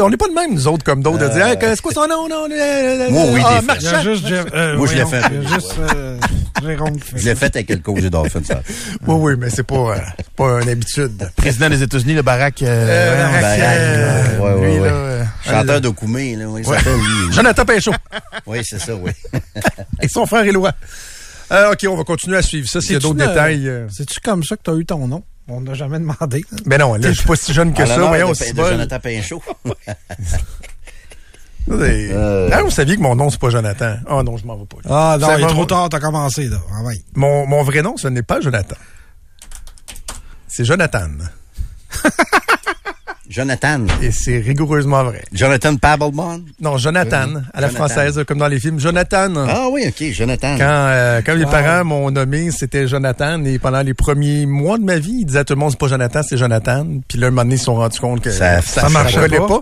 On n'est pas de même, nous autres, comme d'autres, de dire, Hey, c'est quoi son nom, non? Euh, Moi, oui, ah, je l'ai fait. Il y Marchand. a juste euh, Moi, je l'ai fait. juste euh, Jérôme fait Je l'ai fait avec le coach des Dolphins. Ça. Oui, oui, mais c'est pas, euh, pas une habitude. Président des États-Unis, le Barack. euh, Euh, voyons, Barack, Barack, euh, ouais, ouais, lui, ouais. là, euh, Chanteur de Koumé, là. Oui, lui. (laughs) Jonathan Pinchot Oui, c'est ça, oui. (laughs) et son frère Éloi. Euh, OK, on va continuer à suivre ça. S'il y a d'autres détails. euh, C'est-tu comme ça que tu as eu ton nom? On n'a jamais demandé. Mais non, là, je suis pas si jeune que À ça. Voyons, de, de. Jonathan Pinchot. (laughs) Euh. Ah, vous saviez que mon nom, c'est pas Jonathan. Oh non, je m'en vais pas. là. Ah non, Ça il est trop tard, t'as commencé, là. Ah ouais. Mon, mon vrai nom, ce n'est pas Jonathan. C'est Jonathan. (laughs) Jonathan. Et c'est rigoureusement vrai. Jonathan Pabelman. Non, Jonathan, à la Jonathan. française, comme dans les films. Jonathan. Ah oui, OK, Jonathan. Quand, euh, quand mes parents m'ont nommé, c'était Jonathan. Et pendant les premiers mois de ma vie, ils disaient à tout le monde, c'est pas Jonathan, c'est Jonathan. Puis là, un moment donné, ils se sont rendus compte que Ça- ça, ça marchait marchait pas. pas.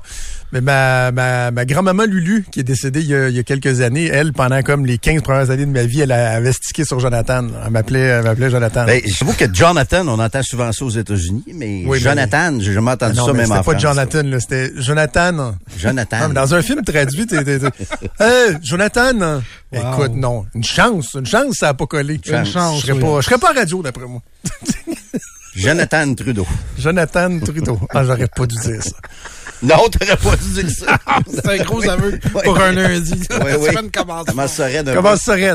Mais ma, ma, ma grand-maman Lulu, qui est décédée il y, a, il y a quelques années, elle, pendant comme les 15 premières années de ma vie, elle a- avait stické sur Jonathan. Elle m'appelait, elle m'appelait Jonathan. Ben, j'avoue que Jonathan, on entend souvent ça aux États-Unis, mais Oui, Jonathan, j'ai jamais entendu non, ça mais même en c'était pas France. Jonathan, là, c'était Jonathan. Jonathan. Non, mais dans un film traduit, t'es, t'es, t'es- (laughs) Hey, Jonathan! Écoute, non. Une chance, une chance, ça a pas collé. Une chance, Je serais oui. pas, je serais pas à radio, d'après moi. Jonathan Trudeau. Jonathan Trudeau. Ah, j'aurais pas dû dire ça. Non, t'aurais pas dû dire ça. (laughs) C'est un gros aveu (laughs) pour un lundi. (laughs) Semaine commence. Comment ça serait d'un Comment ça serait?